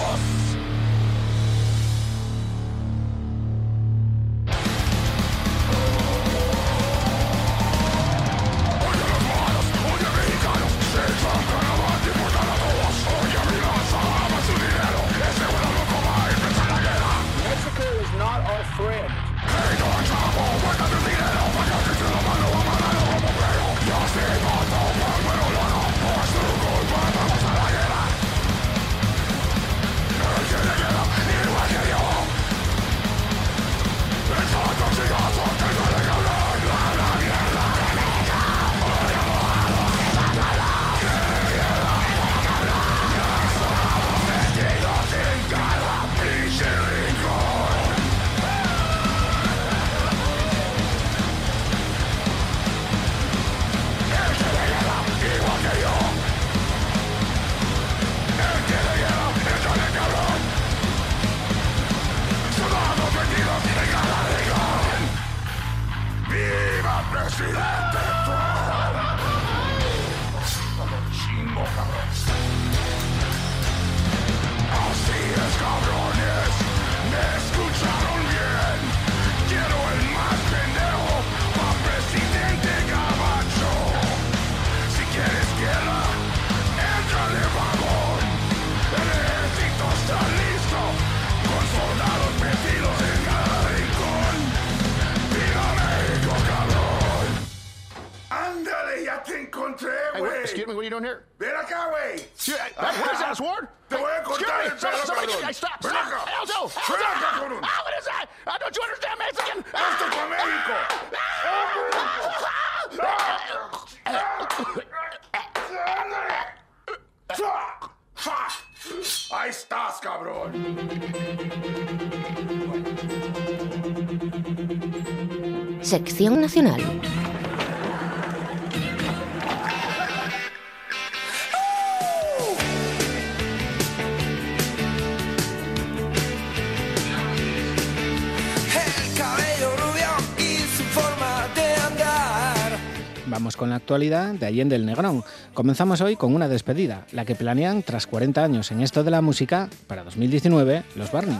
Actualidad de Allende el Negrón. Comenzamos hoy con una despedida, la que planean tras 40 años en esto de la música para 2019 los Barney.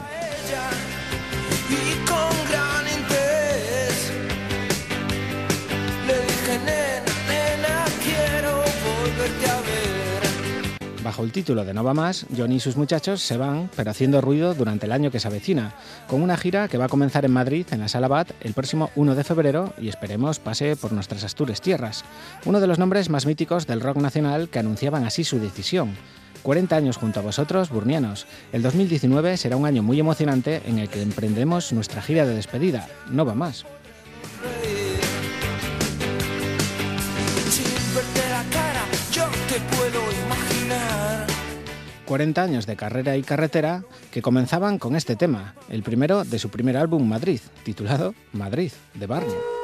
Bajo el título de No va más, Johnny y sus muchachos se van, pero haciendo ruido durante el año que se avecina, con una gira que va a comenzar en Madrid, en la Sala Bat, el próximo 1 de febrero y esperemos pase por nuestras Astures tierras. Uno de los nombres más míticos del rock nacional que anunciaban así su decisión. 40 años junto a vosotros, burnianos. El 2019 será un año muy emocionante en el que emprendemos nuestra gira de despedida. No va más. 40 años de carrera y carretera que comenzaban con este tema, el primero de su primer álbum Madrid, titulado Madrid, de Barney.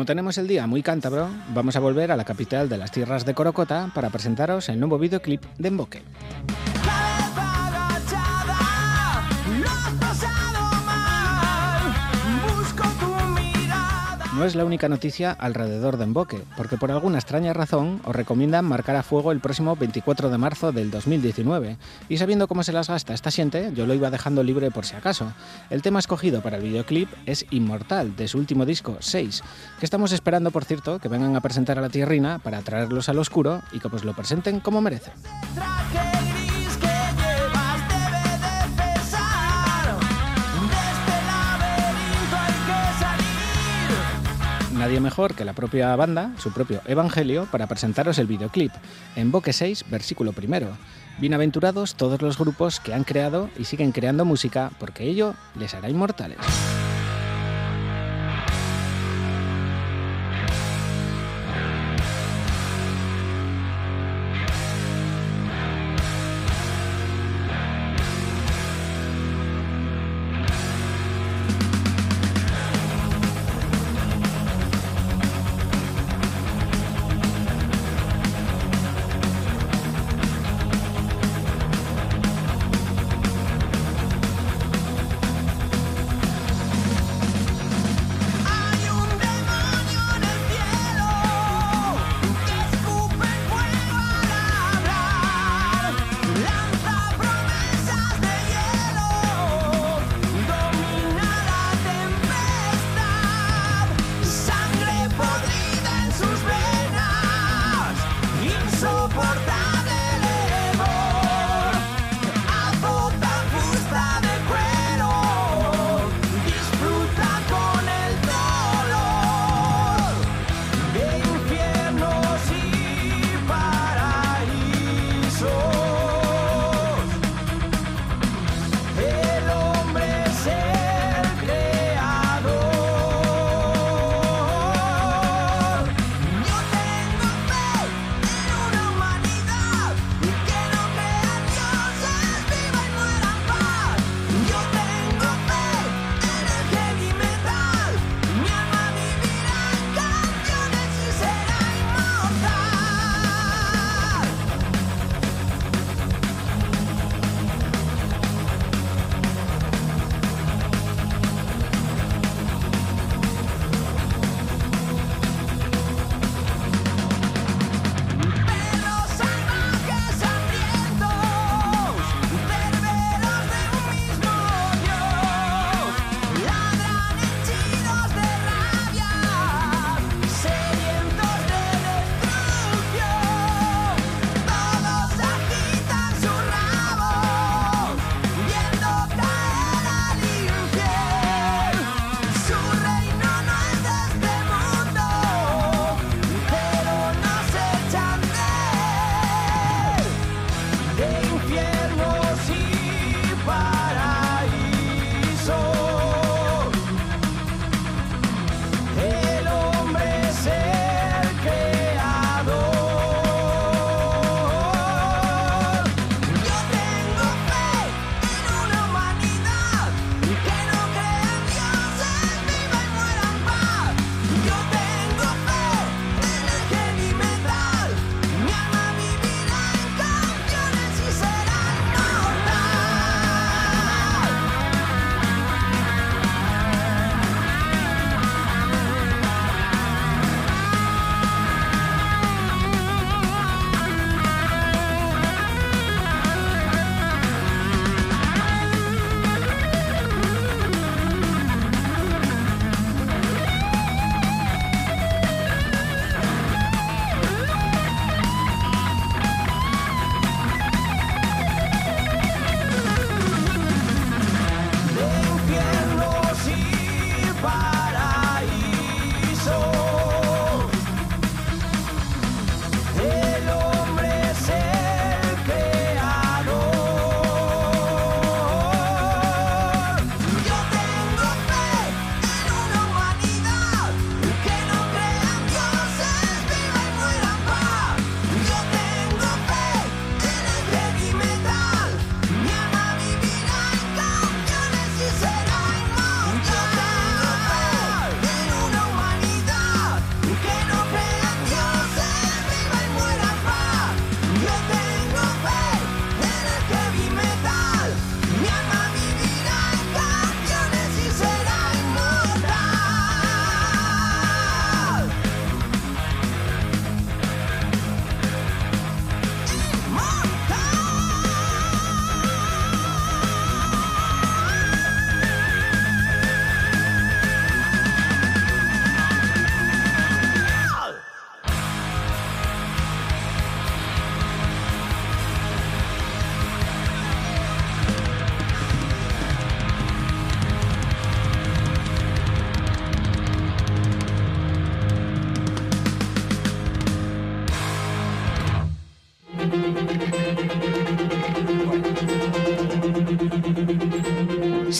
Como tenemos el día muy cántabro, vamos a volver a la capital de las tierras de Corocota para presentaros el nuevo videoclip de Emboque. No es la única noticia alrededor de Emboque, porque por alguna extraña razón os recomiendan marcar a fuego el próximo 24 de marzo del 2019. Y sabiendo cómo se las gasta esta gente, yo lo iba dejando libre por si acaso. El tema escogido para el videoclip es Inmortal, de su último disco 6, que estamos esperando, por cierto, que vengan a presentar a la tierrina para traerlos al oscuro y que pues lo presenten como merecen. Nadie mejor que la propia banda, su propio evangelio, para presentaros el videoclip. En Boque 6, versículo primero. Bienaventurados todos los grupos que han creado y siguen creando música, porque ello les hará inmortales.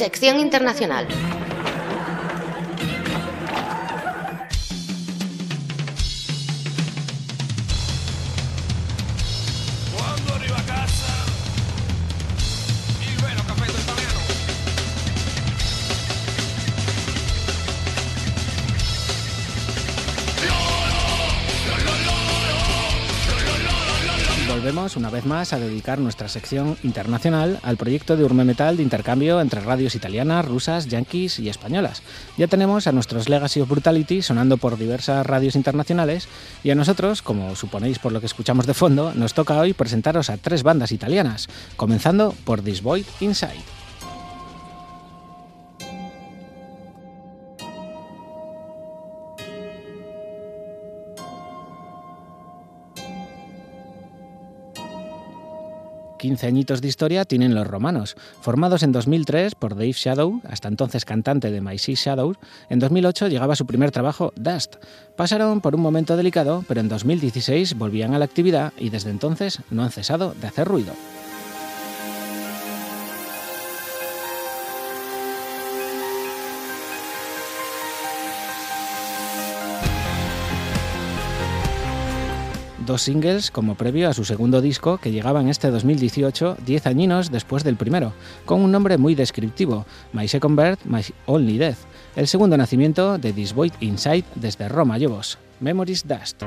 Sección internacional. Vez más a dedicar nuestra sección internacional al proyecto de Urme Metal de intercambio entre radios italianas, rusas, yankees y españolas. Ya tenemos a nuestros Legacy of Brutality sonando por diversas radios internacionales y a nosotros, como suponéis por lo que escuchamos de fondo, nos toca hoy presentaros a tres bandas italianas, comenzando por This Void Inside. Quince añitos de historia tienen los romanos. Formados en 2003 por Dave Shadow, hasta entonces cantante de My Sea Shadows, en 2008 llegaba su primer trabajo, Dust. Pasaron por un momento delicado, pero en 2016 volvían a la actividad y desde entonces no han cesado de hacer ruido. Dos singles como previo a su segundo disco que llegaba en este 2018, 10 añinos después del primero, con un nombre muy descriptivo, My Second Birth, My Only Death, el segundo nacimiento de This Void Inside desde Roma Llevos, Memories Dust.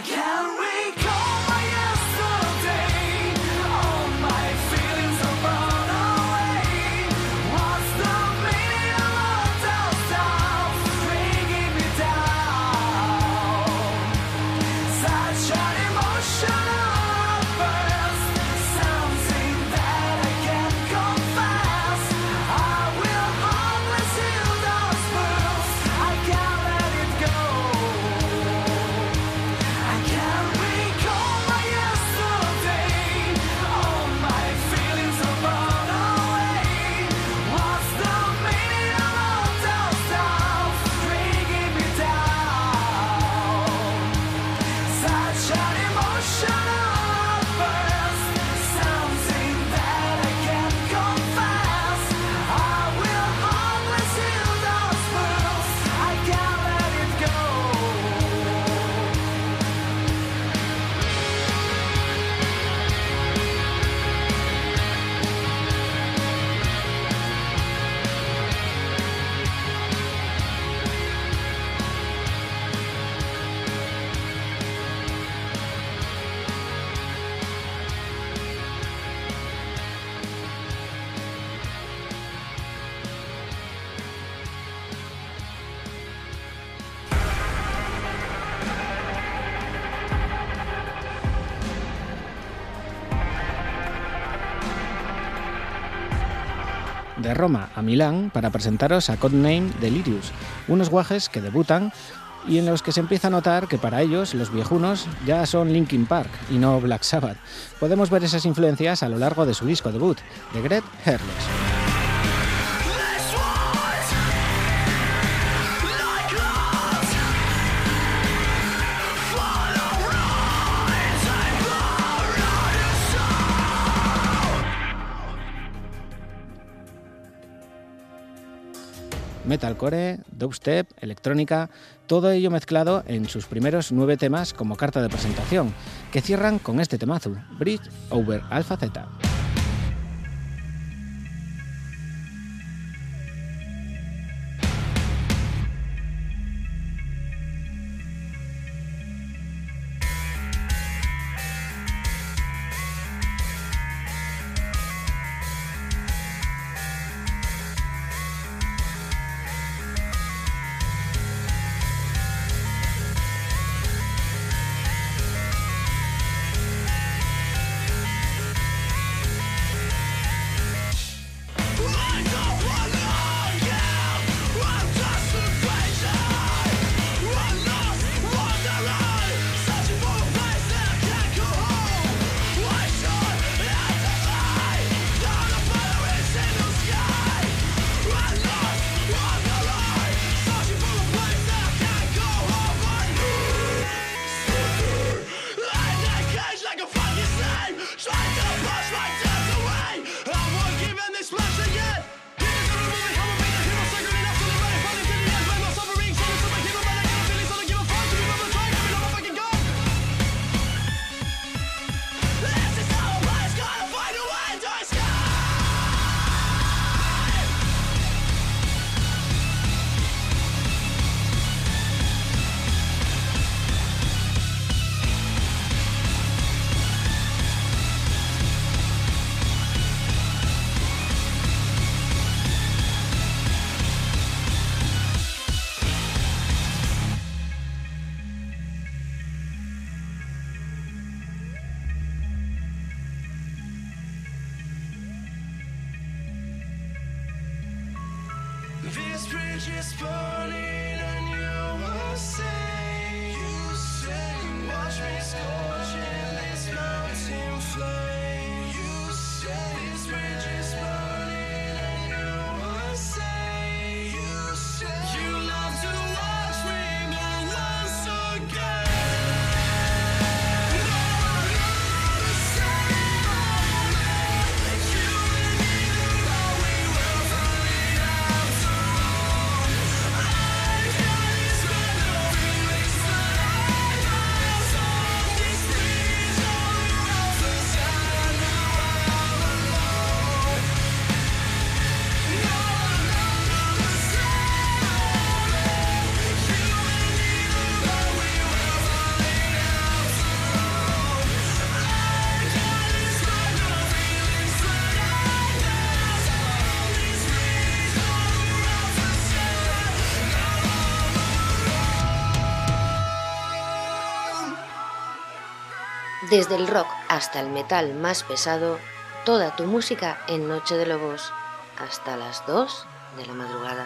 I can't. De Roma a Milán para presentaros a Codename Delirious, unos guajes que debutan y en los que se empieza a notar que para ellos los viejunos ya son Linkin Park y no Black Sabbath. Podemos ver esas influencias a lo largo de su disco debut, The Great Hairless. Metalcore, dubstep, electrónica, todo ello mezclado en sus primeros nueve temas como carta de presentación, que cierran con este temazo, Bridge Over Alpha Z. Desde el rock hasta el metal más pesado, toda tu música en Noche de Lobos, hasta las 2 de la madrugada.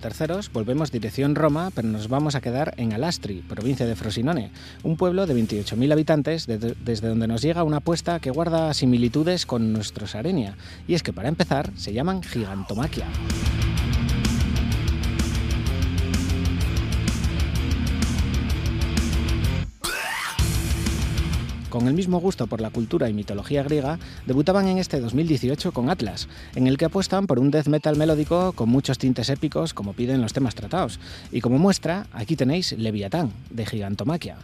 Terceros, volvemos dirección Roma, pero nos vamos a quedar en Alastri, provincia de Frosinone, un pueblo de 28.000 habitantes de- desde donde nos llega una apuesta que guarda similitudes con nuestro Sarenia. Y es que para empezar, se llaman Gigantomaquia. Con el mismo gusto por la cultura y mitología griega, debutaban en este 2018 con Atlas, en el que apuestan por un death metal melódico con muchos tintes épicos como piden los temas tratados. Y como muestra, aquí tenéis Leviatán, de Gigantomaquia.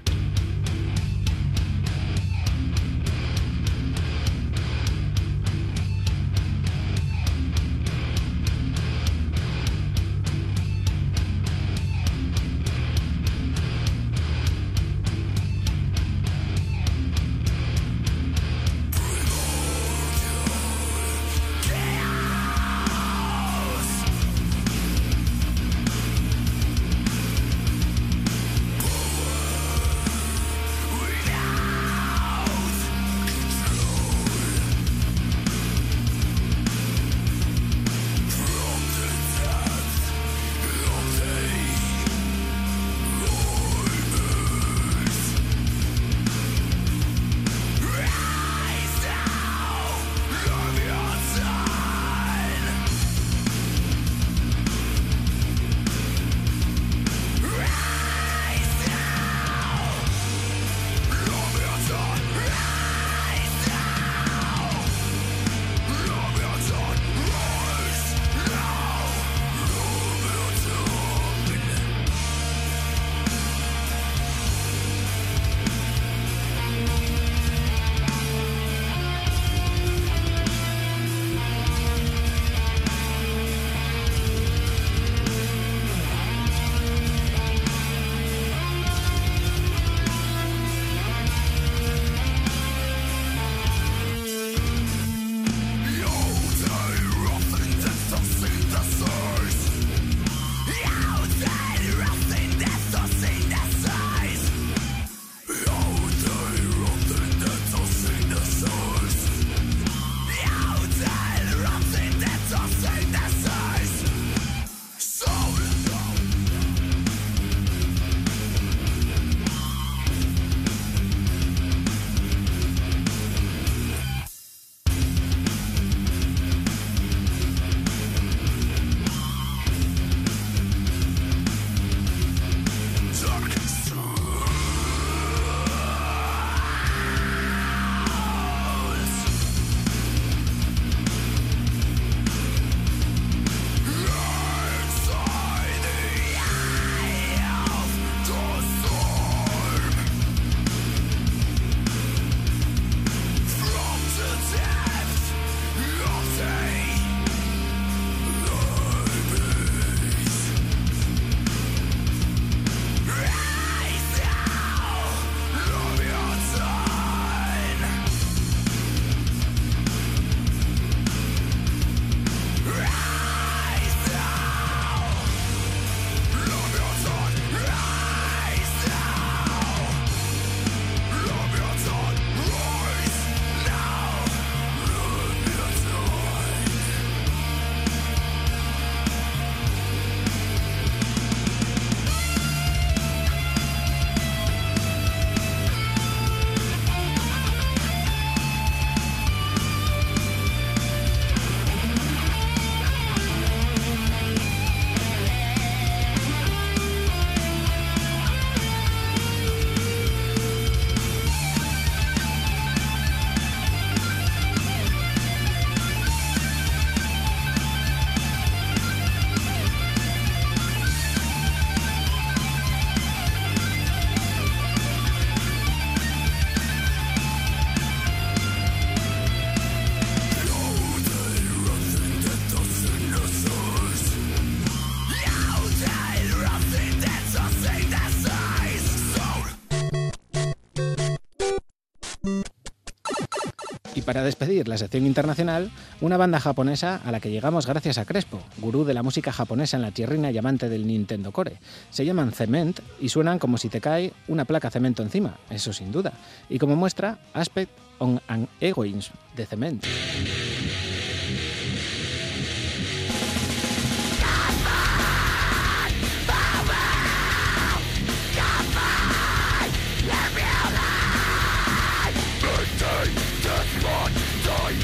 Para despedir la sección internacional, una banda japonesa a la que llegamos gracias a Crespo, gurú de la música japonesa en la tierrina y amante del Nintendo Core. Se llaman Cement y suenan como si te cae una placa cemento encima, eso sin duda. Y como muestra, Aspect on an Egoism de Cement.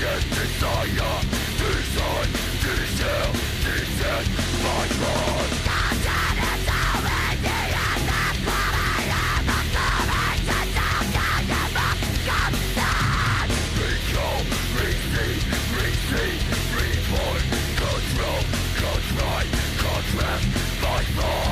Ancient desire Desire to my body of the common Since I'm down the book Comes down Become Receive Receive Reborn Control Control My mind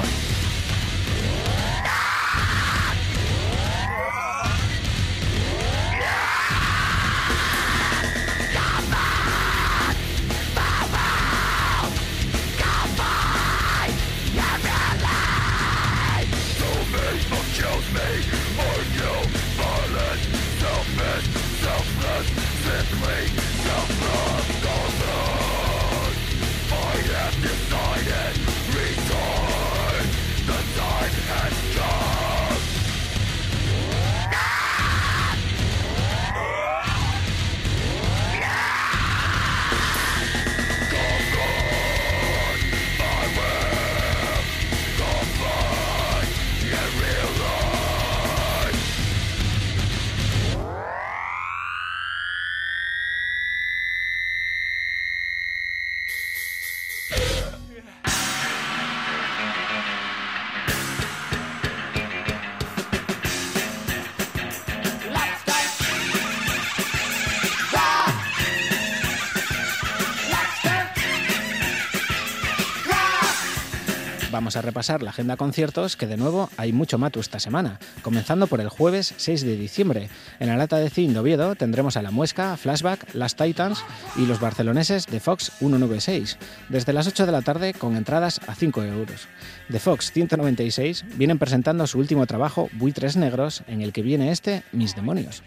A repasar la agenda conciertos, que de nuevo hay mucho matu esta semana, comenzando por el jueves 6 de diciembre. En la lata de Cine Oviedo tendremos a La Muesca, Flashback, Las Titans y los barceloneses de Fox 196, desde las 8 de la tarde con entradas a 5 euros. De Fox 196 vienen presentando su último trabajo, Buitres Negros, en el que viene este Mis Demonios.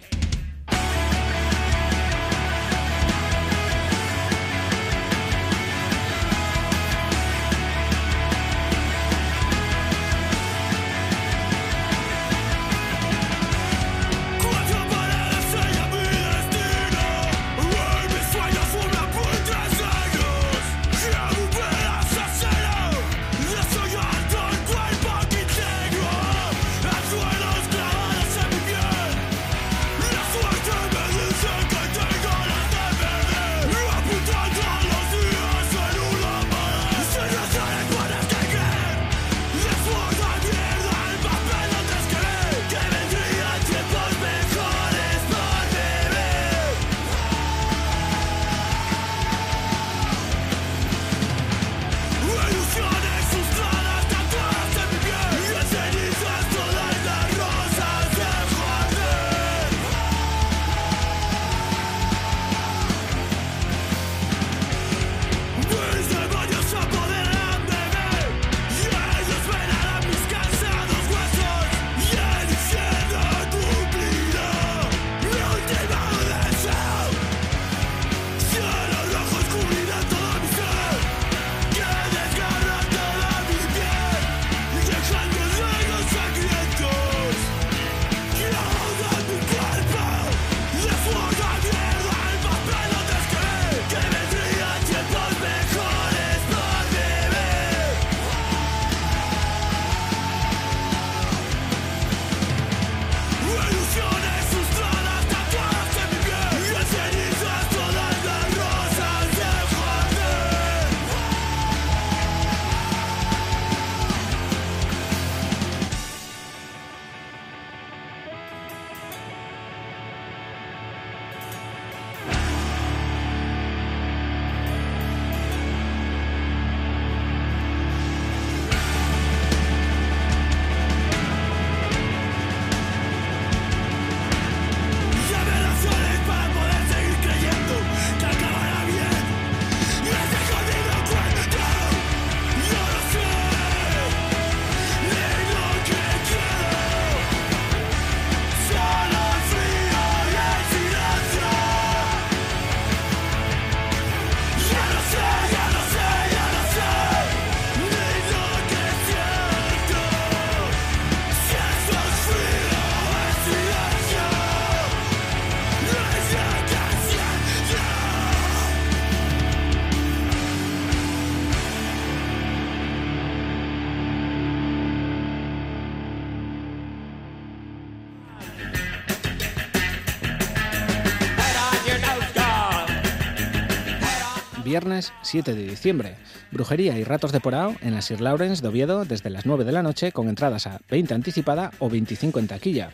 7 de diciembre. Brujería y ratos de porao en la Sir Lawrence de Oviedo desde las 9 de la noche con entradas a 20 anticipada o 25 en taquilla.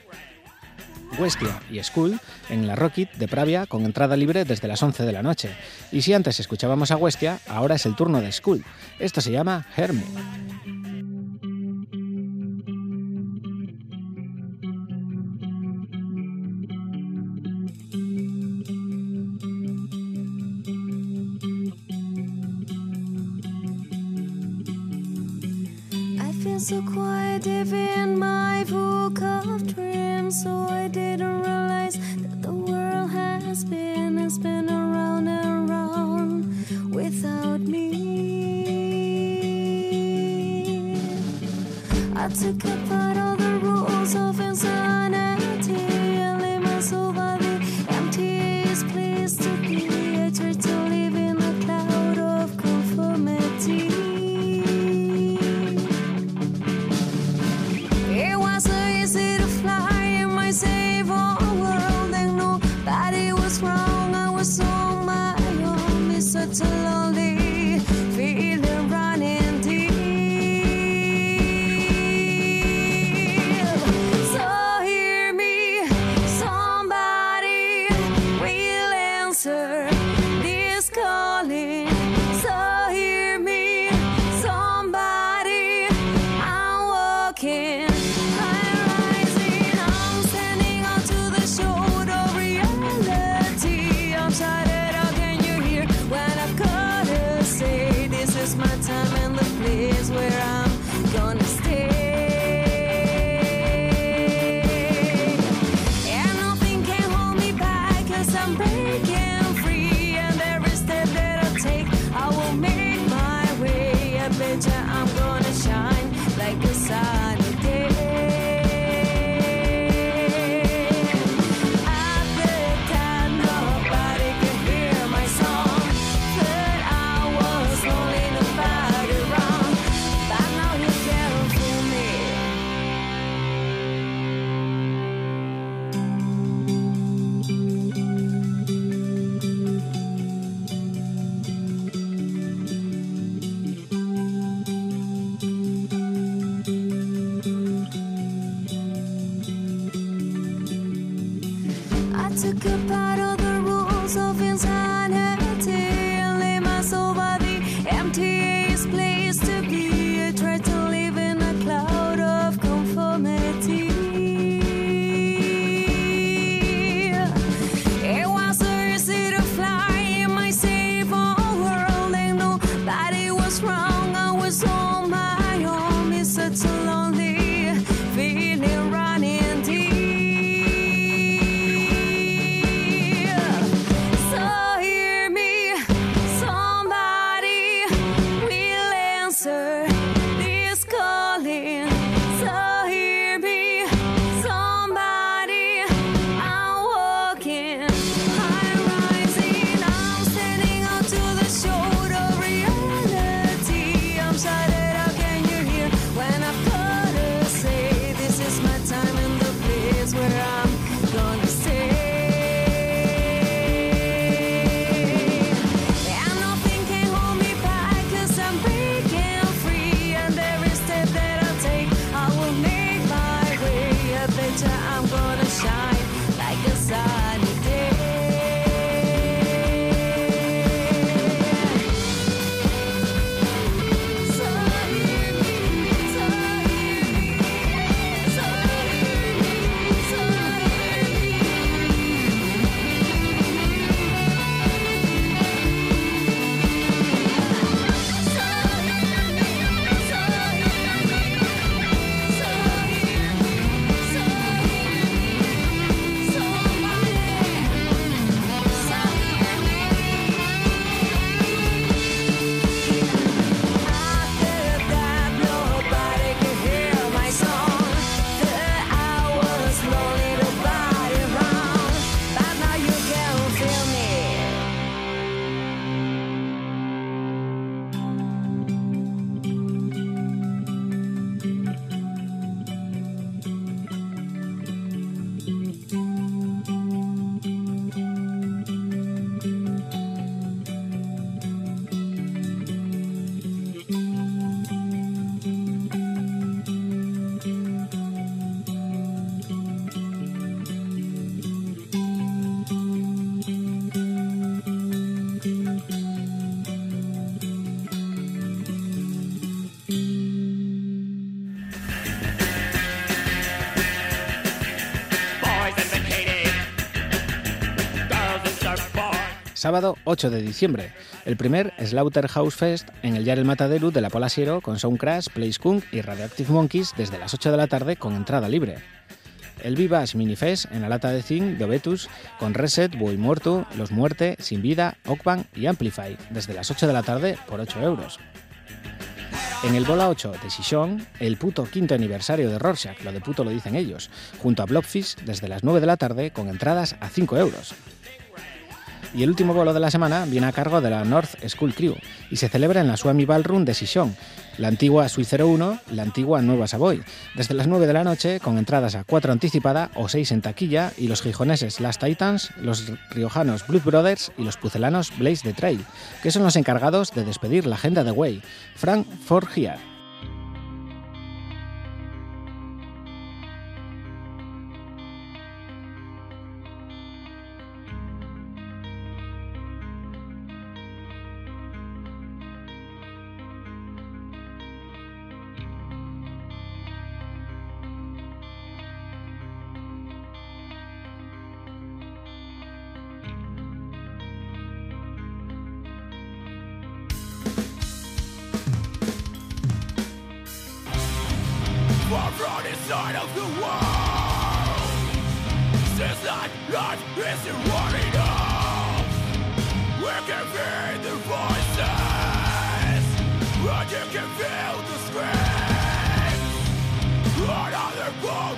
Westia y School en la Rocket de Pravia con entrada libre desde las 11 de la noche. Y si antes escuchábamos a Westia, ahora es el turno de School. Esto se llama Hermit. So quiet deep in my book of dreams, so I didn't sábado 8 de diciembre. El primer Slaughterhouse Fest en el Yarel Matadero de la Polasiero con Soundcrash, Play Skunk y Radioactive Monkeys desde las 8 de la tarde con entrada libre. El Vivas Minifest en la lata de zinc de Obetus con Reset, Boy Muerto, Los Muerte, Sin Vida, Ockban y Amplify desde las 8 de la tarde por 8 euros. En el Bola 8 de Sichon, el puto quinto aniversario de Rorschach, lo de puto lo dicen ellos, junto a Blobfish desde las 9 de la tarde con entradas a 5 euros. Y el último bolo de la semana viene a cargo de la North School Crew y se celebra en la Swami Ballroom de Sichon, la antigua Sui 01, la antigua Nueva Savoy, desde las 9 de la noche con entradas a 4 anticipada o 6 en taquilla y los gijoneses Last Titans, los riojanos Blood Brothers y los pucelanos Blaze the Trail, que son los encargados de despedir la agenda de Way, Frank Forgier. World. Since life isn't we can hear the voices, and you can feel the screams. Another boat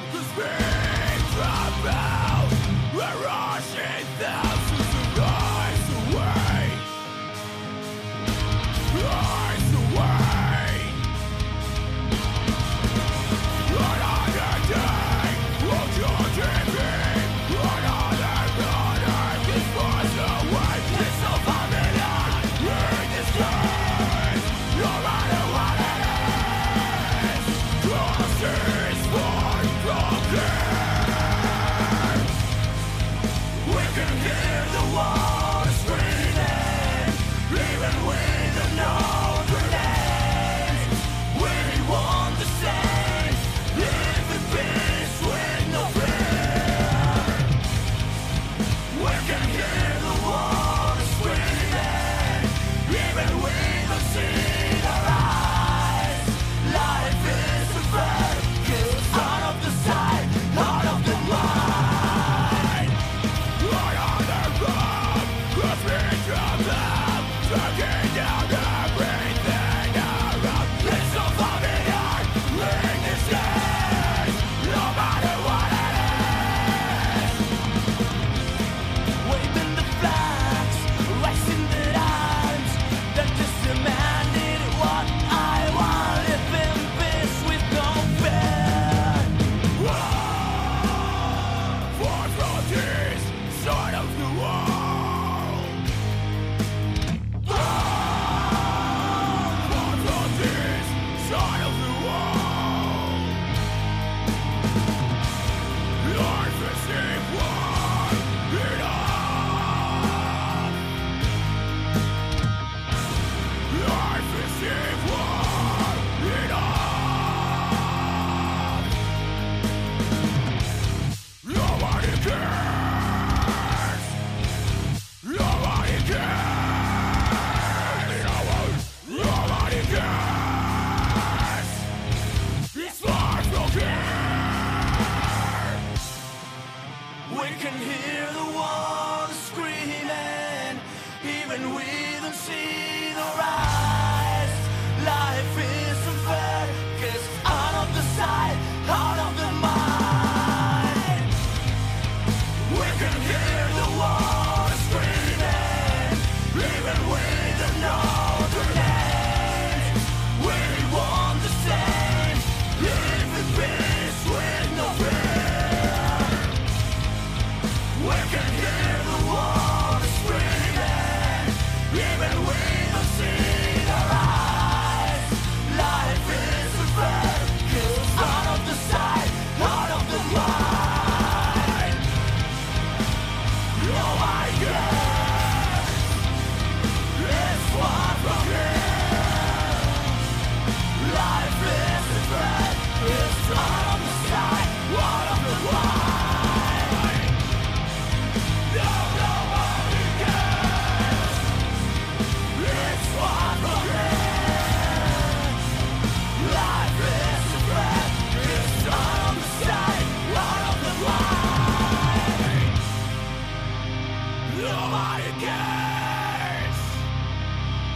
my gaze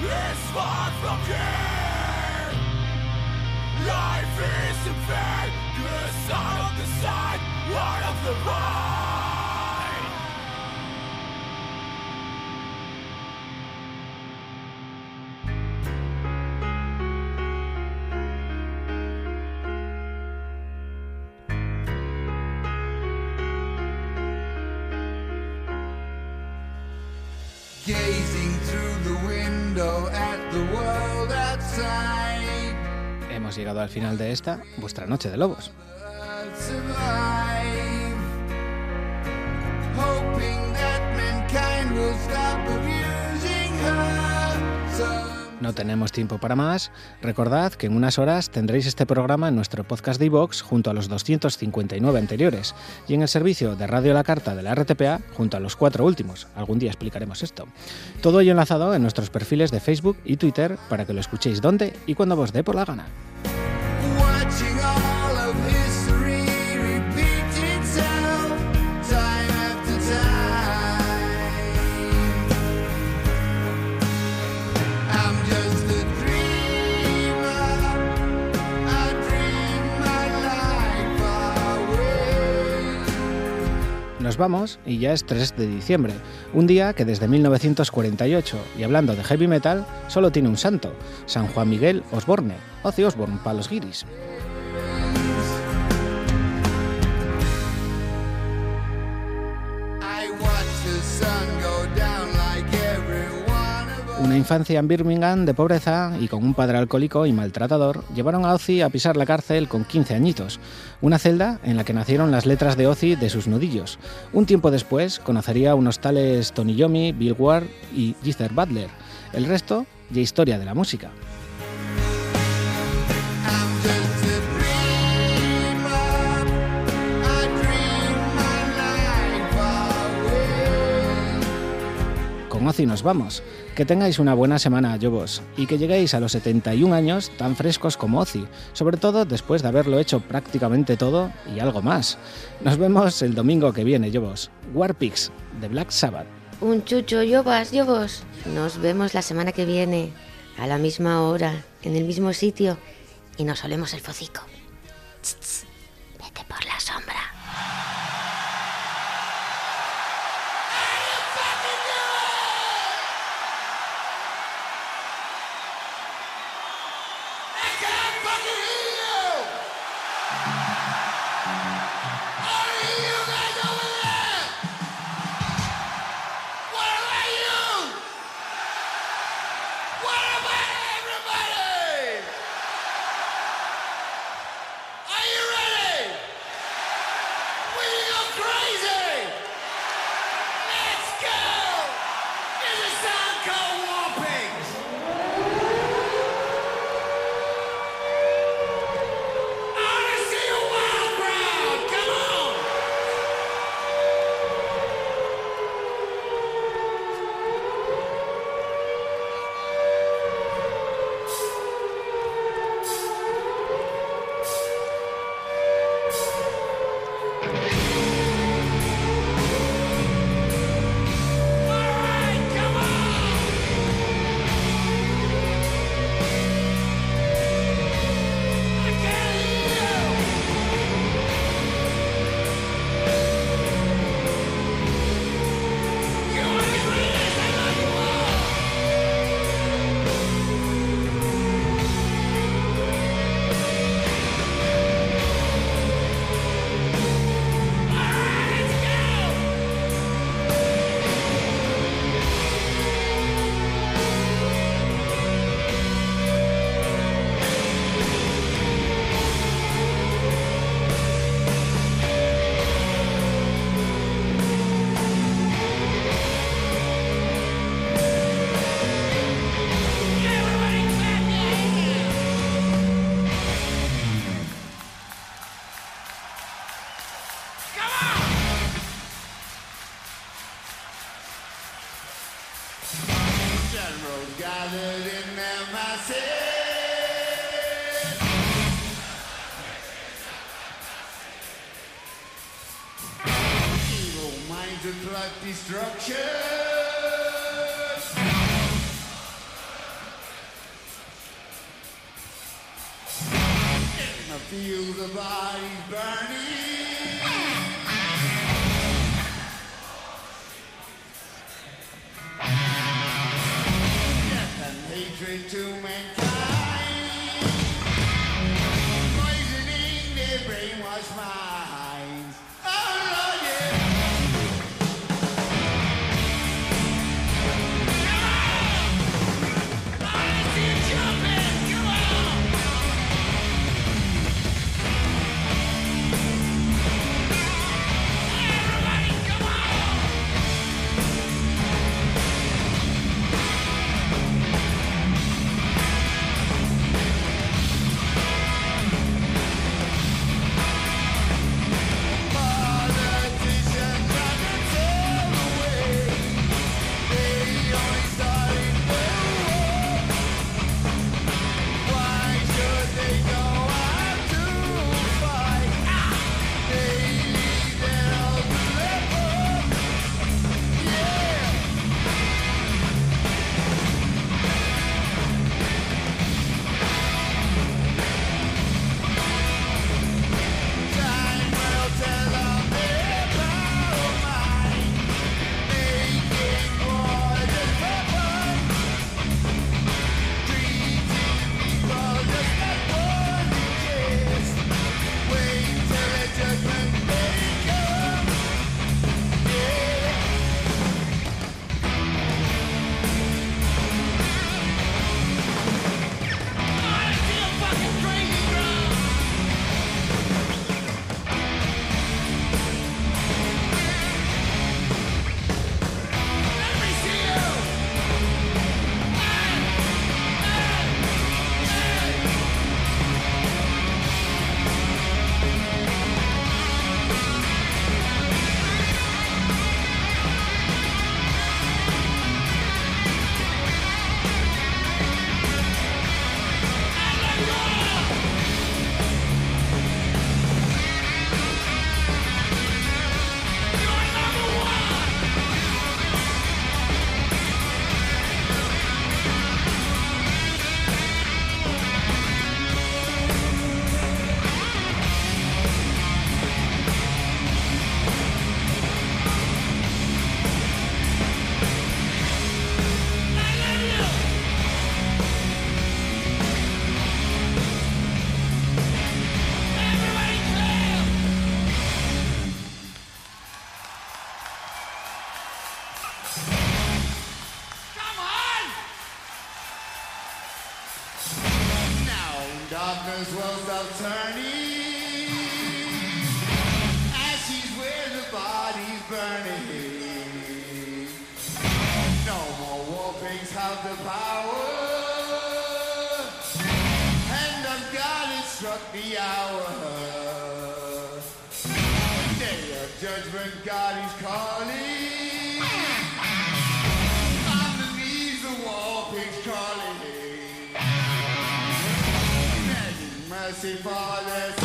is far from here. Life is unfair. vain. Side of the side, one of the right. Llegado al final de esta, vuestra noche de lobos. No tenemos tiempo para más. Recordad que en unas horas tendréis este programa en nuestro podcast de iVox junto a los 259 anteriores y en el servicio de Radio La Carta de la RTPA junto a los cuatro últimos. Algún día explicaremos esto. Todo ello enlazado en nuestros perfiles de Facebook y Twitter para que lo escuchéis donde y cuando os dé por la gana. Nos vamos y ya es 3 de diciembre, un día que desde 1948, y hablando de heavy metal, solo tiene un santo, San Juan Miguel Osborne, Ozzy Osbourne para los. Una infancia en Birmingham de pobreza y con un padre alcohólico y maltratador llevaron a Ozzy a pisar la cárcel con 15 añitos, una celda en la que nacieron las letras de Ozzy de sus nudillos. Un tiempo después conocería a unos tales Tony Yomi, Bill Ward y Geezer Butler. El resto, ya historia de la música. Con Ozzy nos vamos. Que tengáis una buena semana, Yobos, y que lleguéis a los 71 años tan frescos como Ozzy, sobre todo después de haberlo hecho prácticamente todo y algo más. Nos vemos el domingo que viene, Yobos. Warpix, de Black Sabbath. Un chucho, yobas, yobos. Nos vemos la semana que viene, a la misma hora, en el mismo sitio, y nos olemos el focico. Destruction. Sarnia. Mercy for their